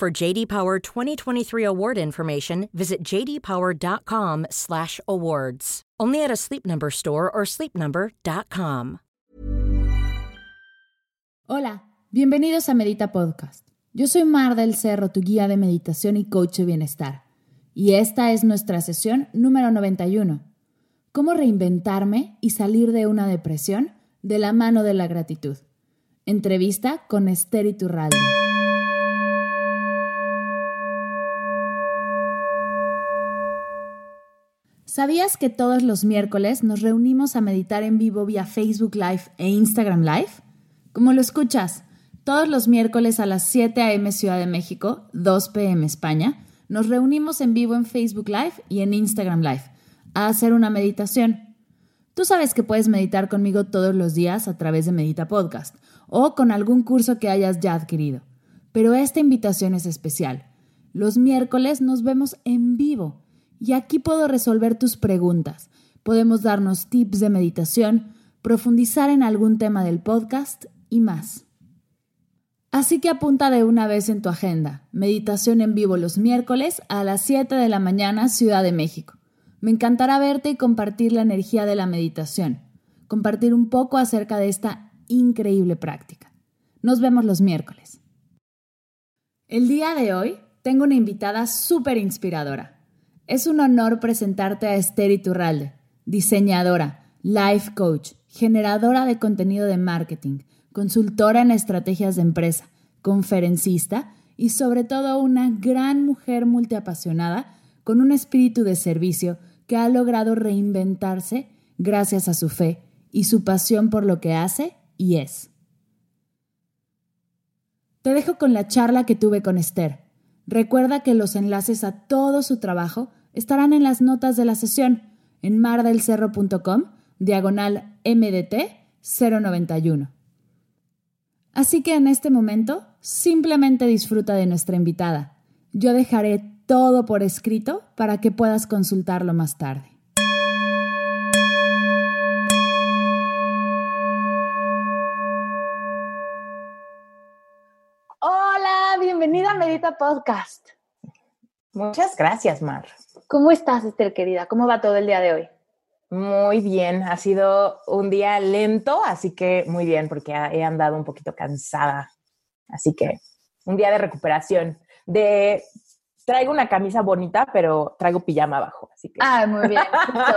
For JD Power 2023 award information, visit jdpower.com/awards. Only at a Sleep Number store or sleepnumber.com. Hola, bienvenidos a Medita Podcast. Yo soy Mar del Cerro, tu guía de meditación y coach de bienestar. Y esta es nuestra sesión número 91. ¿Cómo reinventarme y salir de una depresión de la mano de la gratitud? Entrevista con Esther Iturralde. ¿Sabías que todos los miércoles nos reunimos a meditar en vivo vía Facebook Live e Instagram Live? Como lo escuchas, todos los miércoles a las 7 a.m. Ciudad de México, 2 p.m. España, nos reunimos en vivo en Facebook Live y en Instagram Live a hacer una meditación. Tú sabes que puedes meditar conmigo todos los días a través de Medita Podcast o con algún curso que hayas ya adquirido. Pero esta invitación es especial. Los miércoles nos vemos en vivo y aquí puedo resolver tus preguntas. Podemos darnos tips de meditación, profundizar en algún tema del podcast y más. Así que apunta de una vez en tu agenda. Meditación en vivo los miércoles a las 7 de la mañana, Ciudad de México. Me encantará verte y compartir la energía de la meditación. Compartir un poco acerca de esta increíble práctica. Nos vemos los miércoles. El día de hoy tengo una invitada súper inspiradora. Es un honor presentarte a Esther Iturralde, diseñadora, life coach, generadora de contenido de marketing, consultora en estrategias de empresa, conferencista y sobre todo una gran mujer multiapasionada con un espíritu de servicio que ha logrado reinventarse gracias a su fe y su pasión por lo que hace y es. Te dejo con la charla que tuve con Esther. Recuerda que los enlaces a todo su trabajo estarán en las notas de la sesión en mardelcerro.com, diagonal MDT 091. Así que en este momento simplemente disfruta de nuestra invitada. Yo dejaré todo por escrito para que puedas consultarlo más tarde. Hola, bienvenida a Medita Podcast. Muchas gracias, Mar. ¿Cómo estás, Esther querida? ¿Cómo va todo el día de hoy? Muy bien, ha sido un día lento, así que muy bien, porque he andado un poquito cansada. Así que un día de recuperación. De traigo una camisa bonita, pero traigo pijama abajo. Así que. Ah, muy bien.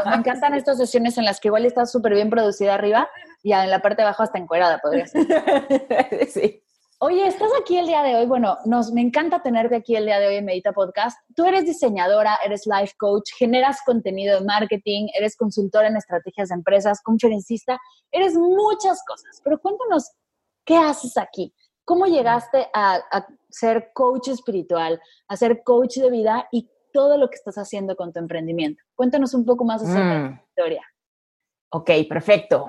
Me encantan estas sesiones en las que igual estás súper bien producida arriba y en la parte de abajo hasta encuerada, podría ser. sí. Oye, estás aquí el día de hoy. Bueno, nos me encanta tenerte aquí el día de hoy en Medita Podcast. Tú eres diseñadora, eres life coach, generas contenido de marketing, eres consultora en estrategias de empresas, conferencista, eres muchas cosas. Pero cuéntanos, ¿qué haces aquí? ¿Cómo llegaste a, ser coach espiritual, a ser coach de vida y todo lo que estás haciendo con tu emprendimiento? Cuéntanos un poco más acerca de tu mm. historia. Ok, perfecto.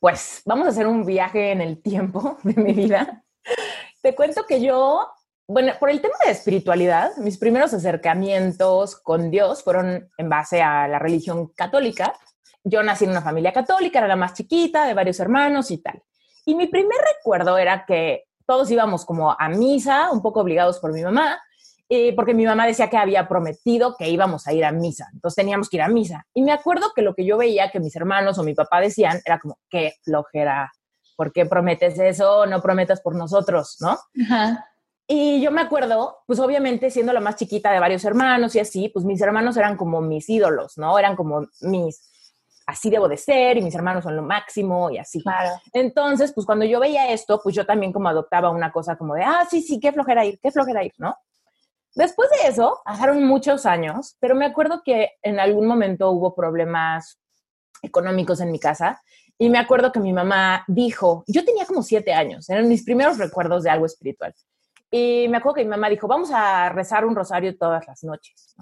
Pues vamos a hacer un viaje en el tiempo de mi vida te cuento que yo, bueno, por el tema de espiritualidad, mis primeros acercamientos con Dios fueron en base a la religión católica. Yo nací en una familia católica, era la más chiquita, de varios hermanos y tal. Y mi primer recuerdo era que todos íbamos como a misa, un poco obligados por mi mamá, eh, porque mi mamá decía que había prometido que íbamos a ir a misa, entonces teníamos que ir a misa. Y me acuerdo que lo que yo veía que mis hermanos o mi papá decían era como, qué flojera ¿por qué prometes eso? No prometas por nosotros, ¿no? Y yo me acuerdo, pues obviamente siendo la más chiquita de varios hermanos y así, pues mis hermanos eran como mis ídolos, ¿no? Eran como mis, así debo de ser y mis hermanos son lo máximo y así. Entonces, pues cuando yo veía esto, pues yo también como adoptaba una cosa como de, ah, sí, sí, qué flojera ir, qué flojera ir, ¿no? Después de eso, pasaron muchos años, pero me acuerdo que en algún momento hubo problemas económicos en mi casa y me acuerdo que mi mamá dijo, yo tenía como siete años, eran mis primeros recuerdos de algo espiritual. Y me acuerdo que mi mamá dijo, vamos a rezar un rosario todas las noches.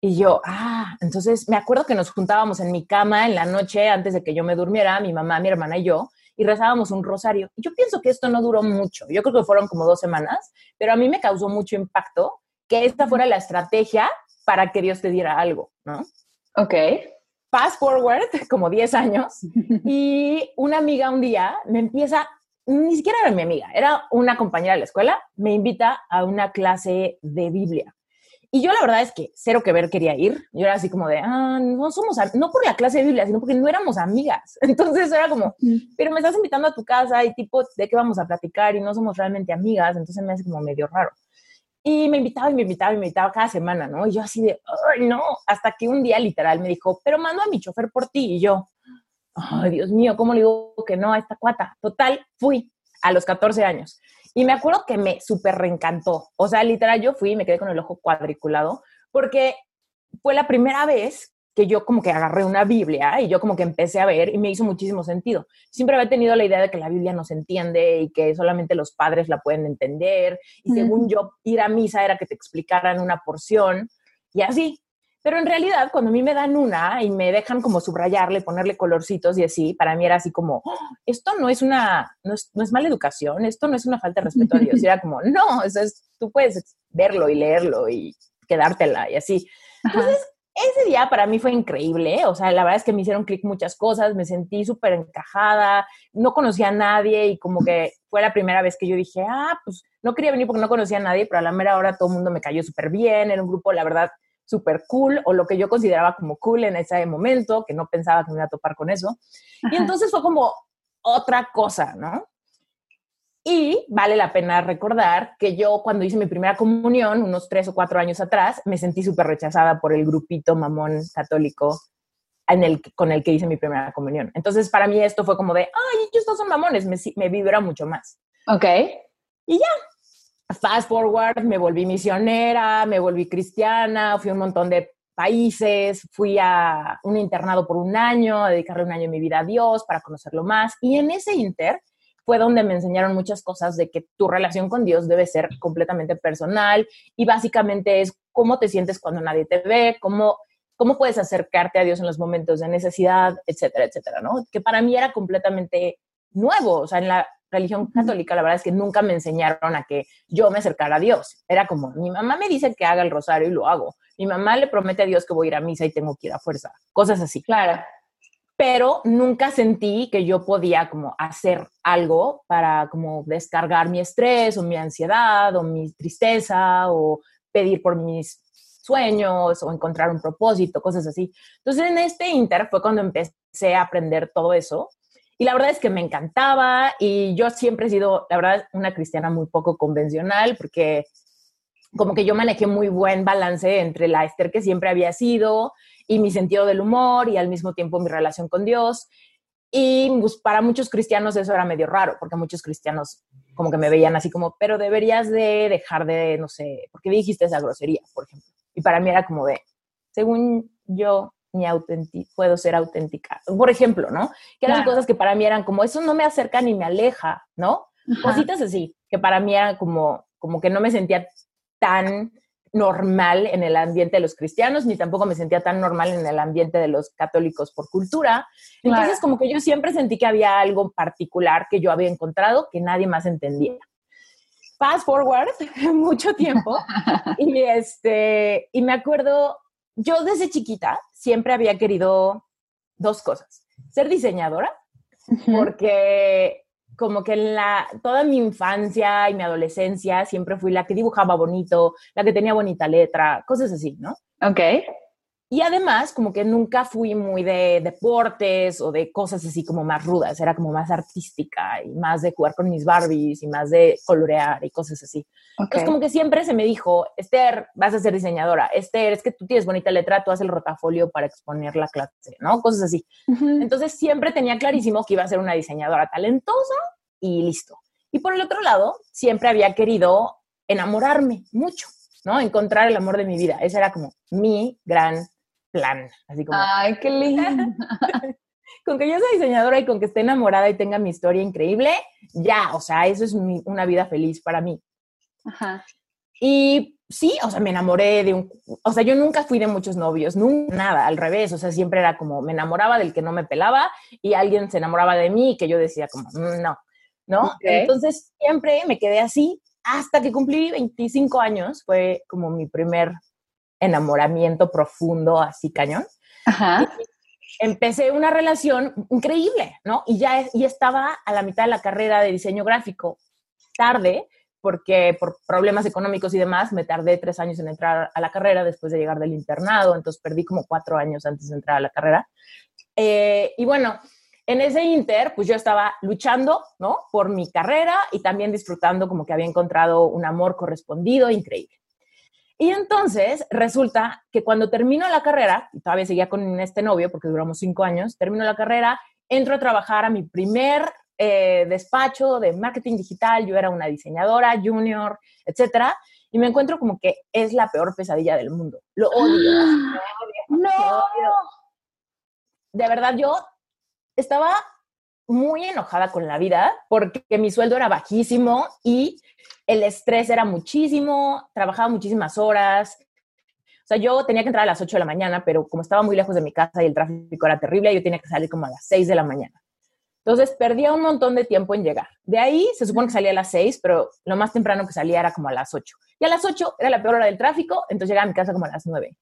Y yo, ah, entonces me acuerdo que nos juntábamos en mi cama en la noche antes de que yo me durmiera, mi mamá, mi hermana y yo, y rezábamos un rosario. Yo pienso que esto no duró mucho, yo creo que fueron como dos semanas, pero a mí me causó mucho impacto que esta fuera la estrategia para que Dios te diera algo, ¿no? Ok. Fast forward, como 10 años, y una amiga un día me empieza, ni siquiera era mi amiga, era una compañera de la escuela, me invita a una clase de Biblia. Y yo la verdad es que cero que ver quería ir. Yo era así como de, ah, no somos, no por la clase de Biblia, sino porque no éramos amigas. Entonces era como, pero me estás invitando a tu casa y tipo, ¿de qué vamos a platicar? Y no somos realmente amigas. Entonces me hace como medio raro. Y me invitaba y me invitaba y me invitaba cada semana, ¿no? Y yo así de, ay, no, hasta que un día literal me dijo, pero mando a mi chofer por ti. Y yo, ay, Dios mío, ¿cómo le digo que no a esta cuata? Total, fui a los 14 años. Y me acuerdo que me súper reencantó. O sea, literal, yo fui y me quedé con el ojo cuadriculado porque fue la primera vez que yo como que agarré una Biblia y yo como que empecé a ver y me hizo muchísimo sentido. Siempre había tenido la idea de que la Biblia no se entiende y que solamente los padres la pueden entender y según yo ir a misa era que te explicaran una porción y así. Pero en realidad, cuando a mí me dan una y me dejan como subrayarle, ponerle colorcitos y así, para mí era así como, oh, esto no es una, no es, no es, mala educación, esto no es una falta de respeto a Dios. Y era como, no, eso es, tú puedes verlo y leerlo y quedártela y así. Entonces, ese día para mí fue increíble, o sea, la verdad es que me hicieron clic muchas cosas, me sentí súper encajada, no conocía a nadie y como que fue la primera vez que yo dije, ah, pues no quería venir porque no conocía a nadie, pero a la mera hora todo el mundo me cayó súper bien, era un grupo, la verdad, súper cool o lo que yo consideraba como cool en ese momento, que no pensaba que me iba a topar con eso. Y entonces fue como otra cosa, ¿no? Y vale la pena recordar que yo cuando hice mi primera comunión, unos tres o cuatro años atrás, me sentí súper rechazada por el grupito mamón católico en el, con el que hice mi primera comunión. Entonces, para mí esto fue como de, ay, estos son mamones, me, me vibra mucho más. Ok. Y ya, Fast forward, me volví misionera, me volví cristiana, fui a un montón de países, fui a un internado por un año, a dedicarle un año de mi vida a Dios para conocerlo más. Y en ese inter fue donde me enseñaron muchas cosas de que tu relación con Dios debe ser completamente personal y básicamente es cómo te sientes cuando nadie te ve, cómo, cómo puedes acercarte a Dios en los momentos de necesidad, etcétera, etcétera, ¿no? Que para mí era completamente nuevo, o sea, en la religión católica, la verdad es que nunca me enseñaron a que yo me acercara a Dios. Era como, mi mamá me dice que haga el rosario y lo hago. Mi mamá le promete a Dios que voy a ir a misa y tengo que ir a fuerza. Cosas así. Claro. Pero nunca sentí que yo podía como hacer algo para como descargar mi estrés o mi ansiedad o mi tristeza o pedir por mis sueños o encontrar un propósito, cosas así. Entonces en este inter fue cuando empecé a aprender todo eso y la verdad es que me encantaba y yo siempre he sido, la verdad, una cristiana muy poco convencional porque como que yo manejé muy buen balance entre la Esther que siempre había sido y mi sentido del humor y al mismo tiempo mi relación con Dios. Y pues, para muchos cristianos eso era medio raro, porque muchos cristianos como que me veían así como, pero deberías de dejar de, no sé, porque dijiste esa grosería, por ejemplo. Y para mí era como de, según yo, ni puedo ser auténtica. Por ejemplo, ¿no? Que eran cosas que para mí eran como, eso no me acerca ni me aleja, ¿no? Cositas así, que para mí eran como, como que no me sentía tan normal en el ambiente de los cristianos, ni tampoco me sentía tan normal en el ambiente de los católicos por cultura. Entonces, como que yo siempre sentí que había algo particular que yo había encontrado que nadie más entendía. Fast forward, mucho tiempo, y, este, y me acuerdo yo desde chiquita siempre había querido dos cosas. Ser diseñadora, porque como que en la, toda mi infancia y mi adolescencia siempre fui la que dibujaba bonito, la que tenía bonita letra, cosas así, ¿no? Ok. Y además, como que nunca fui muy de deportes o de cosas así como más rudas, era como más artística y más de jugar con mis Barbies y más de colorear y cosas así. Entonces, como que siempre se me dijo, Esther, vas a ser diseñadora, Esther, es que tú tienes bonita letra, tú haces el rotafolio para exponer la clase, ¿no? Cosas así. Entonces, siempre tenía clarísimo que iba a ser una diseñadora talentosa y listo. Y por el otro lado, siempre había querido enamorarme mucho, ¿no? Encontrar el amor de mi vida. Ese era como mi gran plan. Así como. Ay, qué lindo. con que yo sea diseñadora y con que esté enamorada y tenga mi historia increíble, ya, o sea, eso es una vida feliz para mí. Ajá. Y sí, o sea, me enamoré de un, o sea, yo nunca fui de muchos novios, nunca, nada, al revés, o sea, siempre era como, me enamoraba del que no me pelaba y alguien se enamoraba de mí y que yo decía como, mm, no, ¿no? Entonces, siempre me quedé así hasta que cumplí 25 años, fue como mi primer enamoramiento profundo, así cañón. Ajá. empecé una relación increíble, ¿no? Y ya y estaba a la mitad de la carrera de diseño gráfico, tarde, porque por problemas económicos y demás me tardé tres años en entrar a la carrera después de llegar del internado, entonces perdí como cuatro años antes de entrar a la carrera. Eh, y bueno, en ese inter, pues yo estaba luchando, ¿no? Por mi carrera y también disfrutando como que había encontrado un amor correspondido increíble. Y entonces resulta que cuando termino la carrera, todavía seguía con este novio porque duramos cinco años, termino la carrera, entro a trabajar a mi primer eh, despacho de marketing digital, yo era una diseñadora junior, etcétera, y me encuentro como que es la peor pesadilla del mundo. Lo odio. no. De verdad, yo estaba muy enojada con la vida porque mi sueldo era bajísimo y el estrés era muchísimo, trabajaba muchísimas horas. O sea, yo tenía que entrar a las 8 de la mañana, pero como estaba muy lejos de mi casa y el tráfico era terrible, yo tenía que salir como a las 6 de la mañana. Entonces perdía un montón de tiempo en llegar. De ahí se supone que salía a las 6, pero lo más temprano que salía era como a las 8. Y a las 8 era la peor hora del tráfico, entonces llegaba a mi casa como a las 9.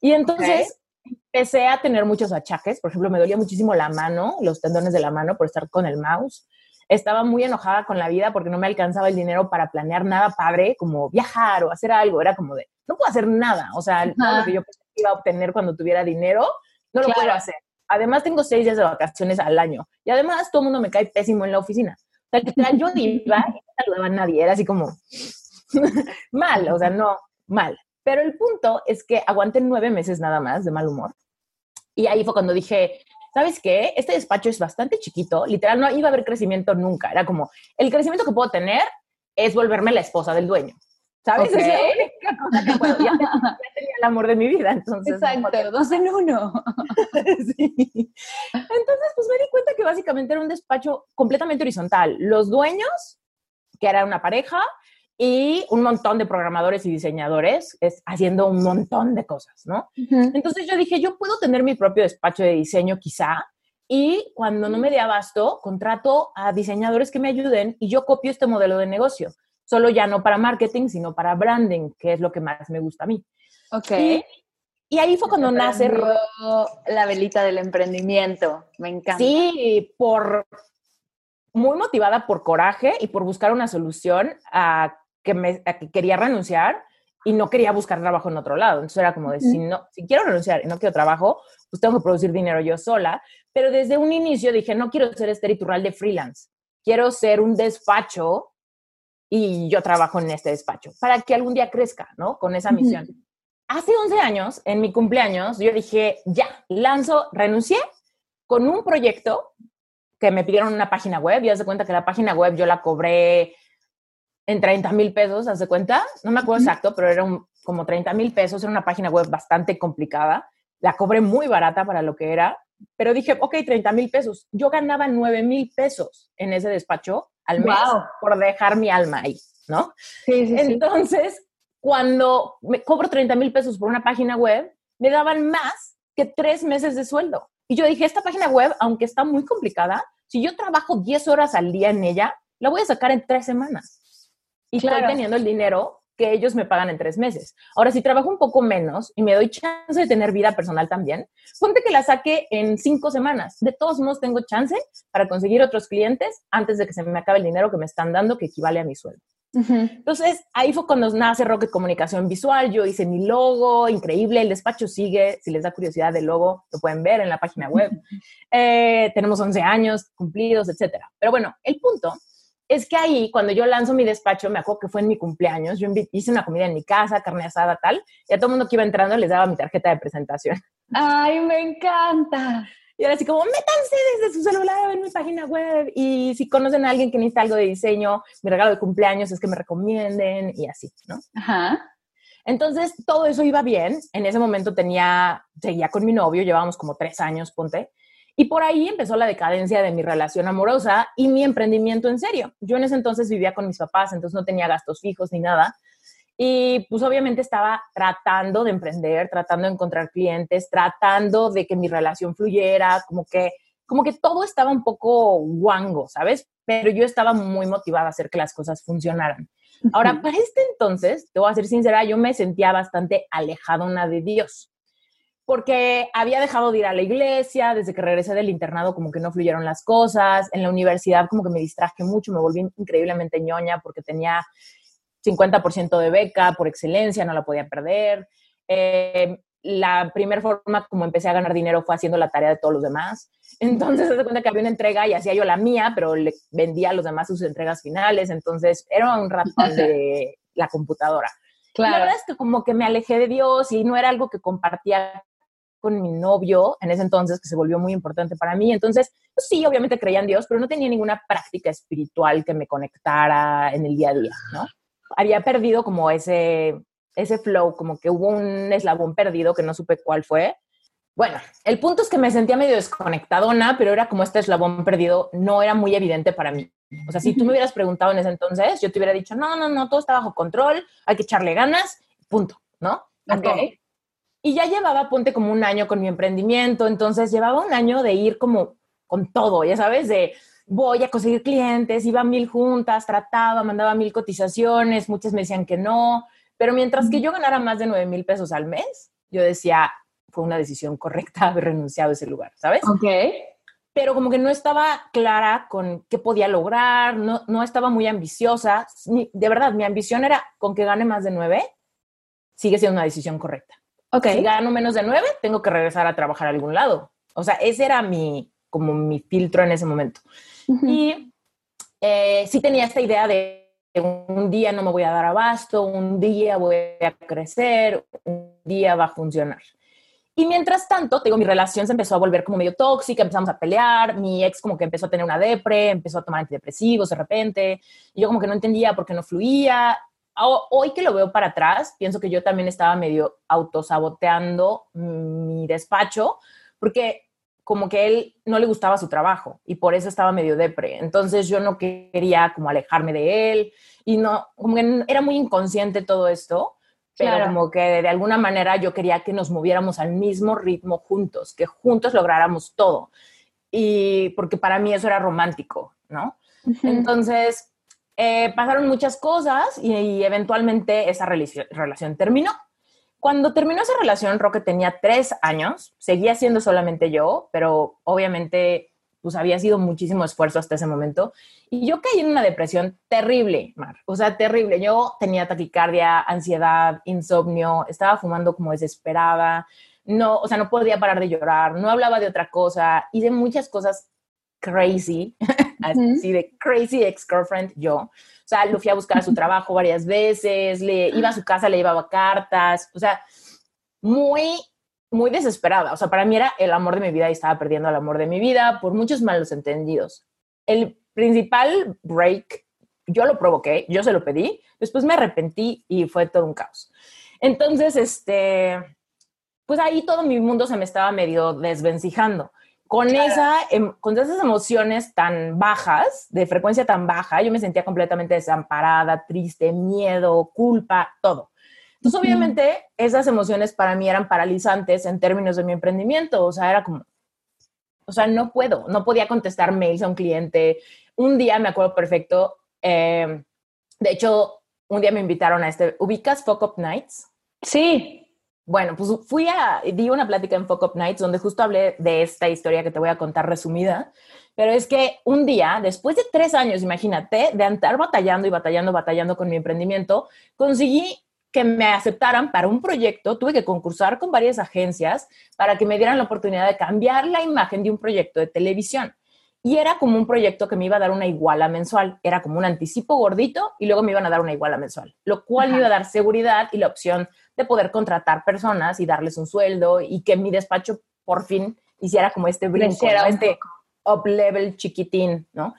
Y entonces empecé a tener muchos achaques. Por ejemplo, me dolía muchísimo la mano, los tendones de la mano por estar con el mouse. Estaba muy enojada con la vida porque no me alcanzaba el dinero para planear nada padre, como viajar o hacer algo. Era como de, no puedo hacer nada. O sea, todo lo que yo iba a obtener cuando tuviera dinero, no lo puedo hacer. Además, tengo seis días de vacaciones al año. Y además, todo el mundo me cae pésimo en la oficina. O sea, yo iba y no saludaba a nadie. Era así como mal, o sea, no, mal. Pero el punto es que aguanté nueve meses nada más de mal humor. Y ahí fue cuando dije, ¿sabes qué? Este despacho es bastante chiquito. Literal, no iba a haber crecimiento nunca. Era como, el crecimiento que puedo tener es volverme la esposa del dueño. ¿Sabes? Okay. Es ya, tenía el amor de mi vida, entonces. Exacto, dos en uno. sí. Entonces, pues me di cuenta que básicamente era un despacho completamente horizontal. Los dueños, que era una pareja, y un montón de programadores y diseñadores es, haciendo un montón de cosas, ¿no? Uh -huh. Entonces yo dije, yo puedo tener mi propio despacho de diseño quizá, y cuando no me dé abasto, contrato a diseñadores que me ayuden y yo copio este modelo de negocio solo ya no para marketing, sino para branding, que es lo que más me gusta a mí. Ok. Y, y ahí fue cuando nace la velita del emprendimiento. Me encanta. Sí, por muy motivada por coraje y por buscar una solución a que, me, que quería renunciar y no quería buscar trabajo en otro lado. Entonces era como de, si, no, si quiero renunciar y no quiero trabajo, pues tengo que producir dinero yo sola. Pero desde un inicio dije, no quiero ser este ritual de freelance. Quiero ser un despacho y yo trabajo en este despacho para que algún día crezca, ¿no? Con esa misión. Uh -huh. Hace 11 años, en mi cumpleaños, yo dije, ya, lanzo, renuncié con un proyecto que me pidieron una página web y haz de cuenta que la página web yo la cobré en 30 mil pesos, haz de cuenta, no me acuerdo exacto, pero era un, como 30 mil pesos, era una página web bastante complicada, la cobré muy barata para lo que era, pero dije, ok, 30 mil pesos, yo ganaba 9 mil pesos en ese despacho al mes wow. por dejar mi alma ahí, ¿no? Sí, sí, Entonces, sí. cuando me cobro 30 mil pesos por una página web, me daban más que tres meses de sueldo. Y yo dije, esta página web, aunque está muy complicada, si yo trabajo 10 horas al día en ella, la voy a sacar en tres semanas. Y claro. estoy teniendo el dinero que ellos me pagan en tres meses. Ahora, si trabajo un poco menos y me doy chance de tener vida personal también, ponte que la saque en cinco semanas. De todos modos, tengo chance para conseguir otros clientes antes de que se me acabe el dinero que me están dando, que equivale a mi sueldo. Uh -huh. Entonces, ahí fue cuando nace Rocket Comunicación Visual. Yo hice mi logo, increíble. El despacho sigue. Si les da curiosidad del logo, lo pueden ver en la página web. Uh -huh. eh, tenemos 11 años cumplidos, etcétera. Pero bueno, el punto es que ahí, cuando yo lanzo mi despacho, me acuerdo que fue en mi cumpleaños, yo hice una comida en mi casa, carne asada, tal, y a todo el mundo que iba entrando les daba mi tarjeta de presentación. ¡Ay, me encanta! Y era así como, métanse desde su celular en mi página web, y si conocen a alguien que necesita algo de diseño, mi regalo de cumpleaños es que me recomienden, y así, ¿no? Ajá. Entonces, todo eso iba bien. En ese momento tenía, seguía con mi novio, llevábamos como tres años, ponte, Y por ahí empezó la decadencia de mi relación amorosa y mi emprendimiento en serio. Yo en ese entonces vivía con mis papás, entonces no tenía gastos fijos ni nada. Y pues obviamente estaba tratando de emprender, tratando de encontrar clientes, tratando de que mi relación fluyera, como que, como que todo estaba un poco guango, ¿sabes? Pero yo estaba muy motivada a hacer que las cosas funcionaran. Ahora, para este entonces, te voy a ser sincera, yo me sentía bastante alejadona de Dios porque había dejado de ir a la iglesia, desde que regresé del internado como que no fluyeron las cosas, en la universidad como que me distraje mucho, me volví increíblemente ñoña porque tenía 50% de beca por excelencia, no la podía perder. Eh, la primera forma como empecé a ganar dinero fue haciendo la tarea de todos los demás. Entonces, se cuenta que había una entrega y hacía yo la mía, pero le vendía a los demás sus entregas finales. Entonces, era un ratón de la computadora. Claro. la verdad es que como que me alejé de Dios y no era algo que compartía con mi novio en ese entonces, que se volvió muy importante para mí. Entonces, pues sí, obviamente creía en Dios, pero no tenía ninguna práctica espiritual que me conectara en el día a día, ¿no? Había perdido como ese, ese flow, como que hubo un eslabón perdido que no supe cuál fue. Bueno, el punto es que me sentía medio desconectadona, pero era como este eslabón perdido, no era muy evidente para mí. O sea, si tú me hubieras preguntado en ese entonces, yo te hubiera dicho, no, no, no, todo está bajo control, hay que echarle ganas, punto, ¿no? Ok. Y ya llevaba, ponte como un año con mi emprendimiento, entonces llevaba un año de ir como con todo, ya sabes, de voy a conseguir clientes, iba a mil juntas, trataba, mandaba mil cotizaciones, muchas me decían que no, pero mientras que yo ganara más de nueve mil pesos al mes, yo decía, fue una decisión correcta haber renunciado a ese lugar, ¿sabes? Ok. Pero como que no estaba clara con qué podía lograr, no, no estaba muy ambiciosa. De verdad, mi ambición era con que gane más de nueve, sigue siendo una decisión correcta. Ok. Si gano menos de nueve, tengo que regresar a trabajar a algún lado. O sea, ese era mi, como mi filtro en ese momento. Y eh, sí tenía esta idea de un día no me voy a dar abasto, un día voy a crecer, un día va a funcionar. Y mientras tanto, digo, mi relación se empezó a volver como medio tóxica, empezamos a pelear, mi ex como que empezó a tener una depre, empezó a tomar antidepresivos de repente, y yo como que no entendía por qué no fluía. Hoy que lo veo para atrás, pienso que yo también estaba medio autosaboteando mi despacho, porque como que él no le gustaba su trabajo y por eso estaba medio depre. Entonces yo no quería como alejarme de él y no, como que era muy inconsciente todo esto, pero Claro. como que de alguna manera yo quería que nos moviéramos al mismo ritmo juntos, que juntos lográramos todo. Y porque para mí eso era romántico, ¿no? Entonces, eh, pasaron muchas cosas y, eventualmente esa relación, relación terminó. Cuando terminó esa relación, Roque tenía tres años, seguía siendo solamente yo, pero obviamente pues había sido muchísimo esfuerzo hasta ese momento. Y yo caí en una depresión terrible, Mar. O sea, terrible. Yo tenía taquicardia, ansiedad, insomnio, estaba fumando como desesperada. No, o sea, no podía parar de llorar, no hablaba de otra cosa. Hice muchas cosas crazy, así de crazy ex-girlfriend yo. O sea, lo fui a buscar a su trabajo varias veces, le iba a su casa, le llevaba cartas, o sea, muy, muy desesperada. O sea, para mí era el amor de mi vida y estaba perdiendo el amor de mi vida por muchos malos entendidos. El principal break, yo lo provoqué, yo se lo pedí, después me arrepentí y fue todo un caos. Entonces, este, pues ahí todo mi mundo se me estaba medio desvencijando. Con, esa, em, con esas emociones tan bajas, de frecuencia tan baja, yo me sentía completamente desamparada, triste, miedo, culpa, todo. Entonces, obviamente, esas emociones para mí eran paralizantes en términos de mi emprendimiento. O sea, era como, o sea, no puedo, no podía contestar mails a un cliente. Un día me acuerdo perfecto, eh, de hecho, un día me invitaron a este, ¿ubicas Fuck Up Nights? Sí. Bueno, pues fui a, di una plática en Fuck Up Nights donde justo hablé de esta historia que te voy a contar resumida, pero es que un día, después de tres años, imagínate, de andar batallando y batallando, batallando con mi emprendimiento, conseguí que me aceptaran para un proyecto, tuve que concursar con varias agencias para que me dieran la oportunidad de cambiar la imagen de un proyecto de televisión. Y era como un proyecto que me iba a dar una iguala mensual. Era como un anticipo gordito y luego me iban a dar una iguala mensual, lo cual me iba a dar seguridad y la opción de poder contratar personas y darles un sueldo y que mi despacho por fin hiciera como este brinco, ¿no? este, up level chiquitín, ¿no?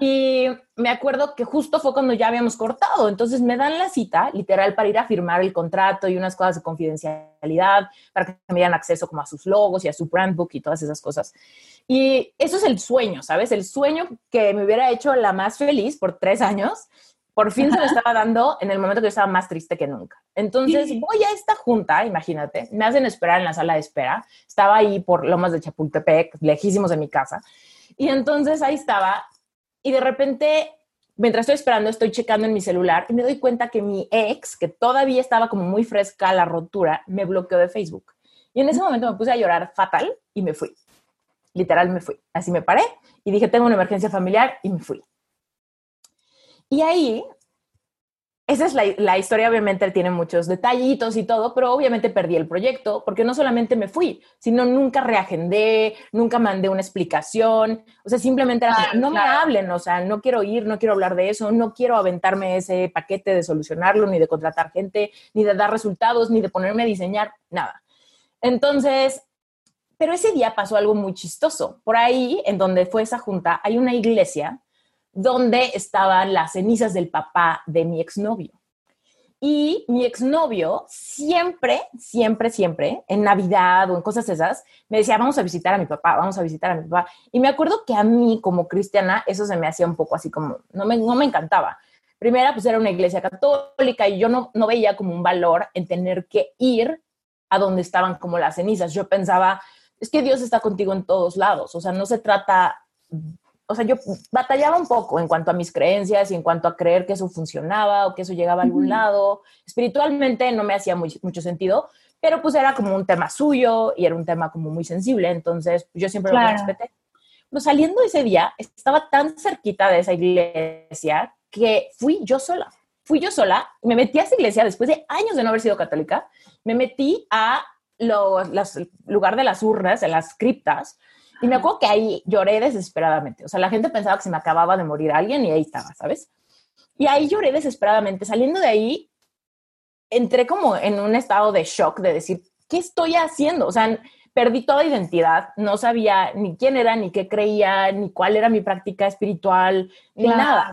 Y me acuerdo que justo fue cuando ya habíamos cortado, entonces me dan la cita, literal, para ir a firmar el contrato y unas cosas de confidencialidad, para que me dieran acceso como a sus logos y a su brand book y todas esas cosas. Y eso es el sueño, ¿sabes? El sueño que me hubiera hecho la más feliz por tres años por fin se me estaba dando en el momento que yo estaba más triste que nunca. Entonces voy a esta junta, imagínate, me hacen esperar en la sala de espera. Estaba ahí por Lomas de Chapultepec, lejísimos de mi casa. Y entonces ahí estaba y de repente, mientras estoy esperando, estoy checando en mi celular y me doy cuenta que mi ex, que todavía estaba como muy fresca la rotura, me bloqueó de Facebook. Y en ese momento me puse a llorar fatal y me fui. Literal me fui. Así me paré y dije, tengo una emergencia familiar y me fui. Y ahí, esa es la, historia, obviamente tiene muchos detallitos y todo, pero obviamente perdí el proyecto porque no solamente me fui, sino nunca reagendé, nunca mandé una explicación, o sea, simplemente era, no me hablen, o sea, no quiero ir, no quiero hablar de eso, no quiero aventarme ese paquete de solucionarlo, ni de contratar gente, ni de dar resultados, ni de ponerme a diseñar, nada. Entonces, pero ese día pasó algo muy chistoso. Por ahí, en donde fue esa junta, hay una iglesia donde estaban las cenizas del papá de mi exnovio. Y mi exnovio siempre, siempre, siempre, en Navidad o en cosas esas, me decía, vamos a visitar a mi papá, vamos a visitar a mi papá. Y me acuerdo que a mí, como cristiana, eso se me hacía un poco así como, no me, no me encantaba. Primera, pues era una iglesia católica y yo no, no veía como un valor en tener que ir a donde estaban como las cenizas. Yo pensaba, es que Dios está contigo en todos lados, o sea, no se trata o sea, yo batallaba un poco en cuanto a mis creencias y en cuanto a creer que eso funcionaba o que eso llegaba a algún lado. Espiritualmente no me hacía mucho sentido, pero pues era como un tema suyo y era un tema como muy sensible, entonces yo siempre lo respeté. Pero saliendo ese día, estaba tan cerquita de esa iglesia que fui yo sola. Fui yo sola, me metí a esa iglesia después de años de no haber sido católica, me metí a lo, lugar de las urnas, en las criptas, y me acuerdo que ahí lloré desesperadamente. O sea, la gente pensaba que se me acababa de morir alguien y ahí estaba, ¿sabes? Y ahí lloré desesperadamente. Saliendo de ahí, entré como en un estado de shock de decir, ¿qué estoy haciendo? O sea, perdí toda identidad. No sabía ni quién era, ni qué creía, ni cuál era mi práctica espiritual, ni nada.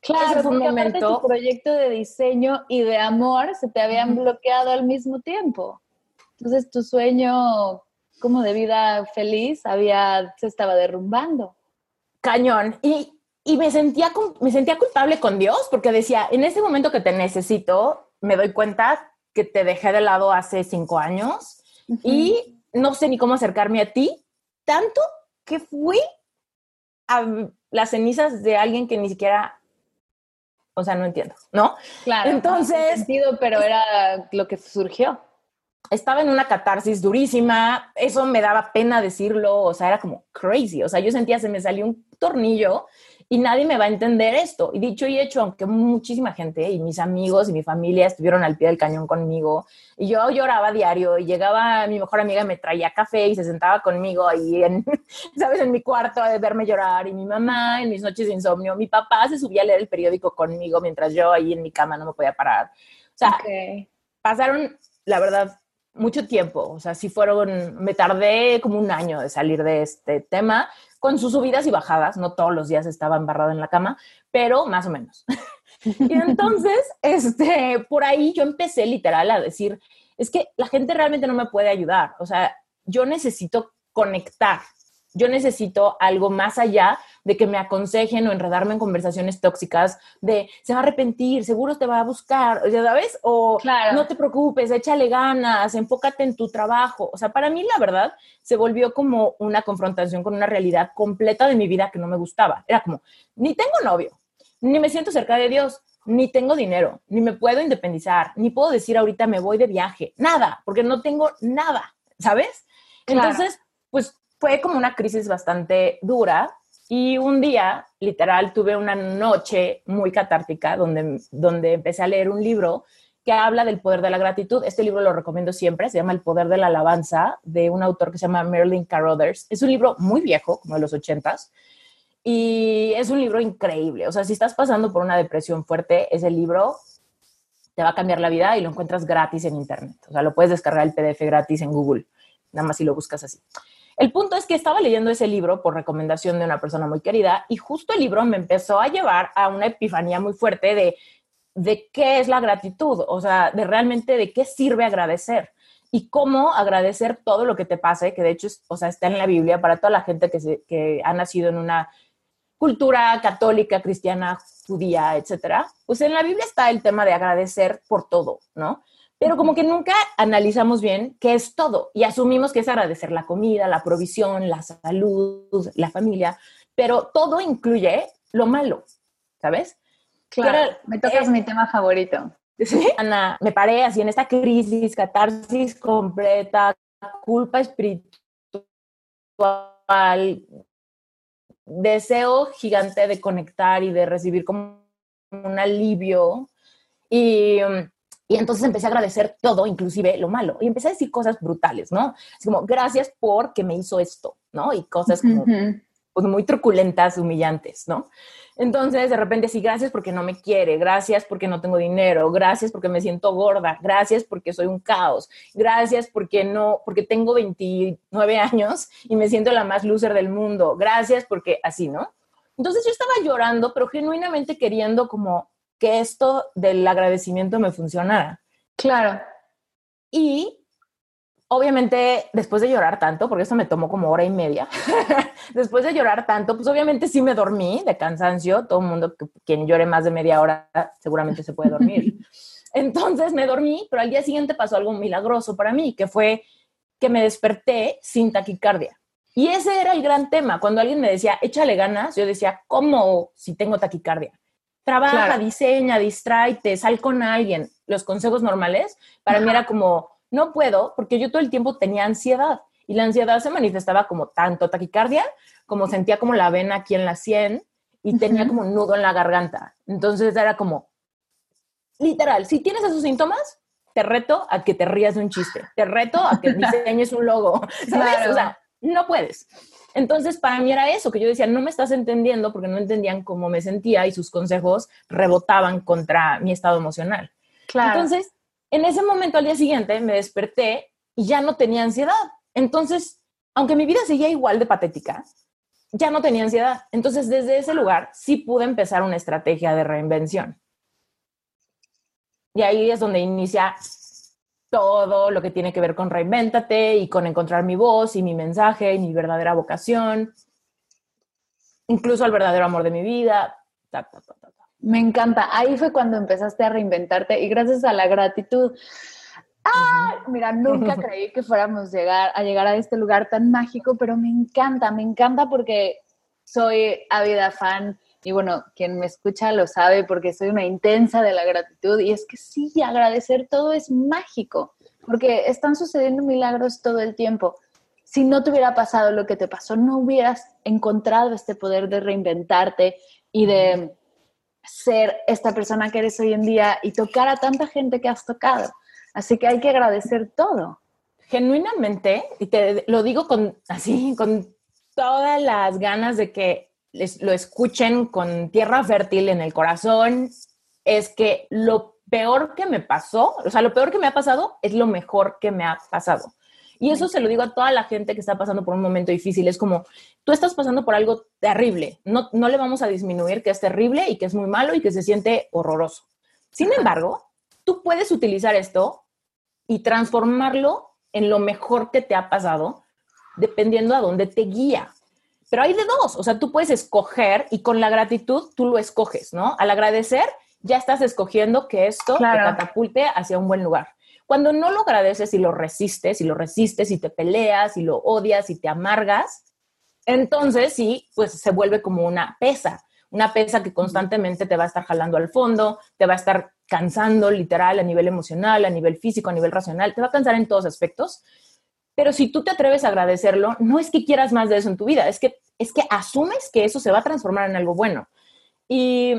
Claro, fue un momento. tu proyecto de diseño y de amor se te habían bloqueado al mismo tiempo. Entonces tu sueño como de vida feliz había, se estaba derrumbando. Cañón. Y, y me, sentía, me sentía culpable con Dios porque decía, en ese momento que te necesito, me doy cuenta que te dejé de lado hace cinco años y no sé ni cómo acercarme a ti, tanto que fui a las cenizas de alguien que ni siquiera, o sea, no entiendo, ¿no? Claro. Entonces, sentido, pero era lo que surgió estaba en una catarsis durísima, eso me daba pena decirlo, o sea, era como crazy, o sea, yo sentía se me salió un tornillo y nadie me va a entender esto. Y dicho y hecho, aunque muchísima gente y mis amigos y mi familia estuvieron al pie del cañón conmigo, y yo lloraba diario, y llegaba mi mejor amiga, me traía café y se sentaba conmigo ahí, en, ¿sabes?, en mi cuarto a verme llorar, y mi mamá en mis noches de insomnio, mi papá se subía a leer el periódico conmigo mientras yo ahí en mi cama no me podía parar. O sea, pasaron, la verdad, mucho tiempo, o sea, si fueron, me tardé como un año de salir de este tema, con sus subidas y bajadas, no todos los días estaba embarrado en la cama, pero más o menos. y entonces, este, por ahí yo empecé literal a decir, es que la gente realmente no me puede ayudar, o sea, yo necesito conectar, yo necesito algo más allá de que me aconsejen o enredarme en conversaciones tóxicas de se va a arrepentir, seguro te va a buscar, o ¿sabes? O no te preocupes, échale ganas, enfócate en tu trabajo. O sea, para mí la verdad se volvió como una confrontación con una realidad completa de mi vida que no me gustaba. Era como, ni tengo novio, ni me siento cerca de Dios, ni tengo dinero, ni me puedo independizar, ni puedo decir ahorita me voy de viaje, nada, porque no tengo nada, ¿sabes? Entonces, pues fue como una crisis bastante dura y un día, literal, tuve una noche muy catártica donde, donde empecé a leer un libro que habla del poder de la gratitud. Este libro lo recomiendo siempre, se llama El poder de la alabanza, de un autor que se llama Merlin Carothers. Es un libro muy viejo, como de los ochentas, y es un libro increíble. O sea, si estás pasando por una depresión fuerte, ese libro te va a cambiar la vida y lo encuentras gratis en internet. O sea, lo puedes descargar el PDF gratis en Google, nada más si lo buscas así. El punto es que estaba leyendo ese libro por recomendación de una persona muy querida y justo el libro me empezó a llevar a una epifanía muy fuerte de, de qué es la gratitud, o sea, de realmente de qué sirve agradecer y cómo agradecer todo lo que te pase, que de hecho, o sea, está en la Biblia para toda la gente que, se, que ha nacido en una cultura católica, cristiana, judía, etcétera. Pues en la Biblia está el tema de agradecer por todo, ¿no? Pero como que nunca analizamos bien qué es todo y asumimos que es agradecer la comida, la provisión, la salud, la familia, pero todo incluye lo malo, ¿sabes? Claro, me tocas mi tema favorito. Sí, Ana, me paré así en esta crisis, catarsis completa, culpa espiritual, deseo gigante de conectar y de recibir como un alivio. Y, y, entonces empecé a agradecer todo, inclusive lo malo. Y empecé a decir cosas brutales, ¿no? Es como, gracias porque me hizo esto, ¿no? Y cosas como pues, muy truculentas, humillantes, ¿no? Entonces, de repente, sí, gracias porque no me quiere, gracias porque no tengo dinero, gracias porque me siento gorda, gracias porque soy un caos, gracias porque no, porque tengo 29 años y me siento la más loser del mundo, gracias porque así, ¿no? Entonces yo estaba llorando, pero genuinamente queriendo como que esto del agradecimiento me funcionara. Claro. Y obviamente, después de llorar tanto, porque eso me tomó como hora y media, después de llorar tanto, pues obviamente sí me dormí de cansancio. Todo el mundo, quien llore más de media hora, seguramente se puede dormir. Entonces me dormí, pero al día siguiente pasó algo milagroso para mí, que fue que me desperté sin taquicardia. Y ese era el gran tema. Cuando alguien me decía, échale ganas, yo decía, ¿cómo si tengo taquicardia? Trabaja, diseña, distráete, sal con alguien. Los consejos normales, para mí era como, no puedo porque yo todo el tiempo tenía ansiedad y la ansiedad se manifestaba como tanto taquicardia, como sentía como la vena aquí en la sien y tenía como un nudo en la garganta. Entonces era como, literal, si tienes esos síntomas, te reto a que te rías de un chiste, te reto a que diseñes un logo, ¿sabes? O sea, no puedes. Entonces, para mí era eso, que yo decía, no me estás entendiendo porque no entendían cómo me sentía y sus consejos rebotaban contra mi estado emocional. Claro. Entonces, en ese momento, al día siguiente, me desperté y ya no tenía ansiedad. Entonces, aunque mi vida seguía igual de patética, ya no tenía ansiedad. Entonces, desde ese lugar, sí pude empezar una estrategia de reinvención. Y ahí es donde inicia todo lo que tiene que ver con reinvéntate y con encontrar mi voz y mi mensaje y mi verdadera vocación, incluso el verdadero amor de mi vida. Me encanta. Ahí fue cuando empezaste a reinventarte y gracias a la gratitud. ¡Ah! Mira, nunca creí que fuéramos llegar, a llegar a este lugar tan mágico, pero me encanta, me encanta porque soy ávida fan y bueno, quien me escucha lo sabe porque soy una intensa de la gratitud y es que sí, agradecer todo es mágico porque están sucediendo milagros todo el tiempo. Si no te hubiera pasado lo que te pasó, no hubieras encontrado este poder de reinventarte y de ser esta persona que eres hoy en día y tocar a tanta gente que has tocado. Así que hay que agradecer todo. Genuinamente, y te lo digo con así, con todas las ganas de que les, lo escuchen con tierra fértil en el corazón, es que lo peor que me pasó, o sea, lo peor que me ha pasado es lo mejor que me ha pasado. Y eso se lo digo a toda la gente que está pasando por un momento difícil. Es como, tú estás pasando por algo terrible. No, no le vamos a disminuir que es terrible y que es muy malo y que se siente horroroso. Sin embargo, tú puedes utilizar esto y transformarlo en lo mejor que te ha pasado, dependiendo a dónde te guía. Pero hay de dos, o sea, tú puedes escoger y con la gratitud tú lo escoges, ¿no? Al agradecer, ya estás escogiendo que esto te catapulte hacia un buen lugar. Cuando no lo agradeces y lo resistes, y lo resistes y te peleas y lo odias y te amargas, entonces sí, pues se vuelve como una pesa, una pesa que constantemente te va a estar jalando al fondo, te va a estar cansando literal a nivel emocional, a nivel físico, a nivel racional, te va a cansar en todos aspectos. Pero si tú te atreves a agradecerlo, no es que quieras más de eso en tu vida, es que, es que asumes que eso se va a transformar en algo bueno. Y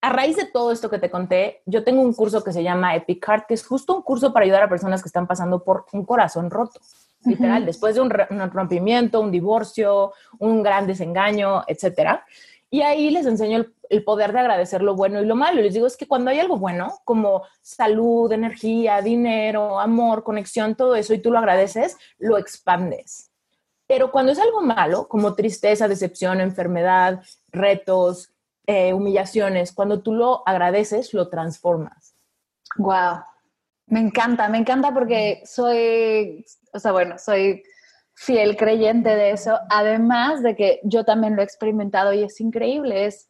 a raíz de todo esto que te conté, yo tengo un curso que se llama Epic Heart, que es justo un curso para ayudar a personas que están pasando por un corazón roto, literal, después de un, rompimiento, un divorcio, un gran desengaño, etcétera. Y ahí les enseño el, poder de agradecer lo bueno y lo malo. Les digo, es que cuando hay algo bueno, como salud, energía, dinero, amor, conexión, todo eso, y tú lo agradeces, lo expandes. Pero cuando es algo malo, como tristeza, decepción, enfermedad, retos, eh, humillaciones, cuando tú lo agradeces, lo transformas. Wow. Me encanta, me encanta porque soy, o sea, bueno, soy fiel creyente de eso, además de que yo también lo he experimentado y es increíble, es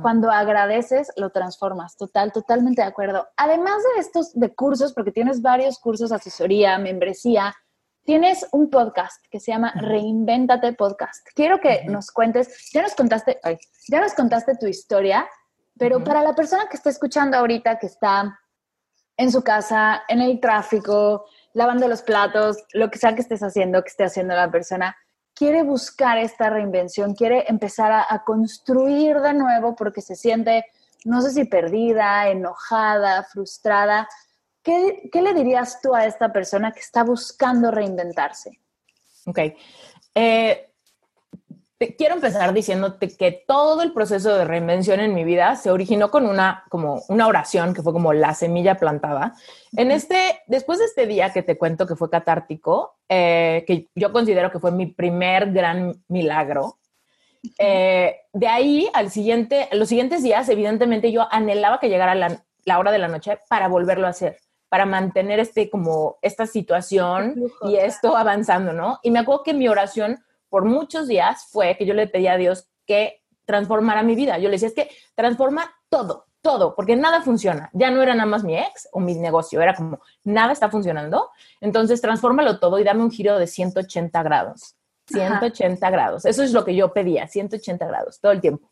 cuando agradeces, lo transformas, total, totalmente de acuerdo. Además de estos, de cursos, porque tienes varios cursos, asesoría, membresía, tienes un podcast que se llama Reinvéntate Podcast. Quiero que nos cuentes, ya nos contaste, ya nos contaste tu historia, pero para la persona que está escuchando ahorita, que está en su casa, en el tráfico, lavando los platos, lo que sea que estés haciendo, que esté haciendo la persona, quiere buscar esta reinvención, quiere empezar a, construir de nuevo porque se siente, no sé si perdida, enojada, frustrada. ¿Qué, ¿Qué, le dirías tú a esta persona que está buscando reinventarse? Ok. Eh, quiero empezar diciéndote que todo el proceso de reinvención en mi vida se originó con una, como una oración que fue como la semilla plantada. En este, después de este día que te cuento que fue catártico, eh, que yo considero que fue mi primer gran milagro, eh, de ahí al siguiente, los siguientes días, evidentemente yo anhelaba que llegara la, la hora de la noche para volverlo a hacer para mantener este como esta situación y esto avanzando, ¿no? Y me acuerdo que mi oración por muchos días fue que yo le pedía a Dios que transformara mi vida. Yo le decía, es que transforma todo, todo, porque nada funciona. Ya no era nada más mi ex o mi negocio, era como, nada está funcionando. Entonces, transfórmalo todo y dame un giro de 180 grados. 180 grados. Eso es lo que yo pedía, 180 grados, todo el tiempo.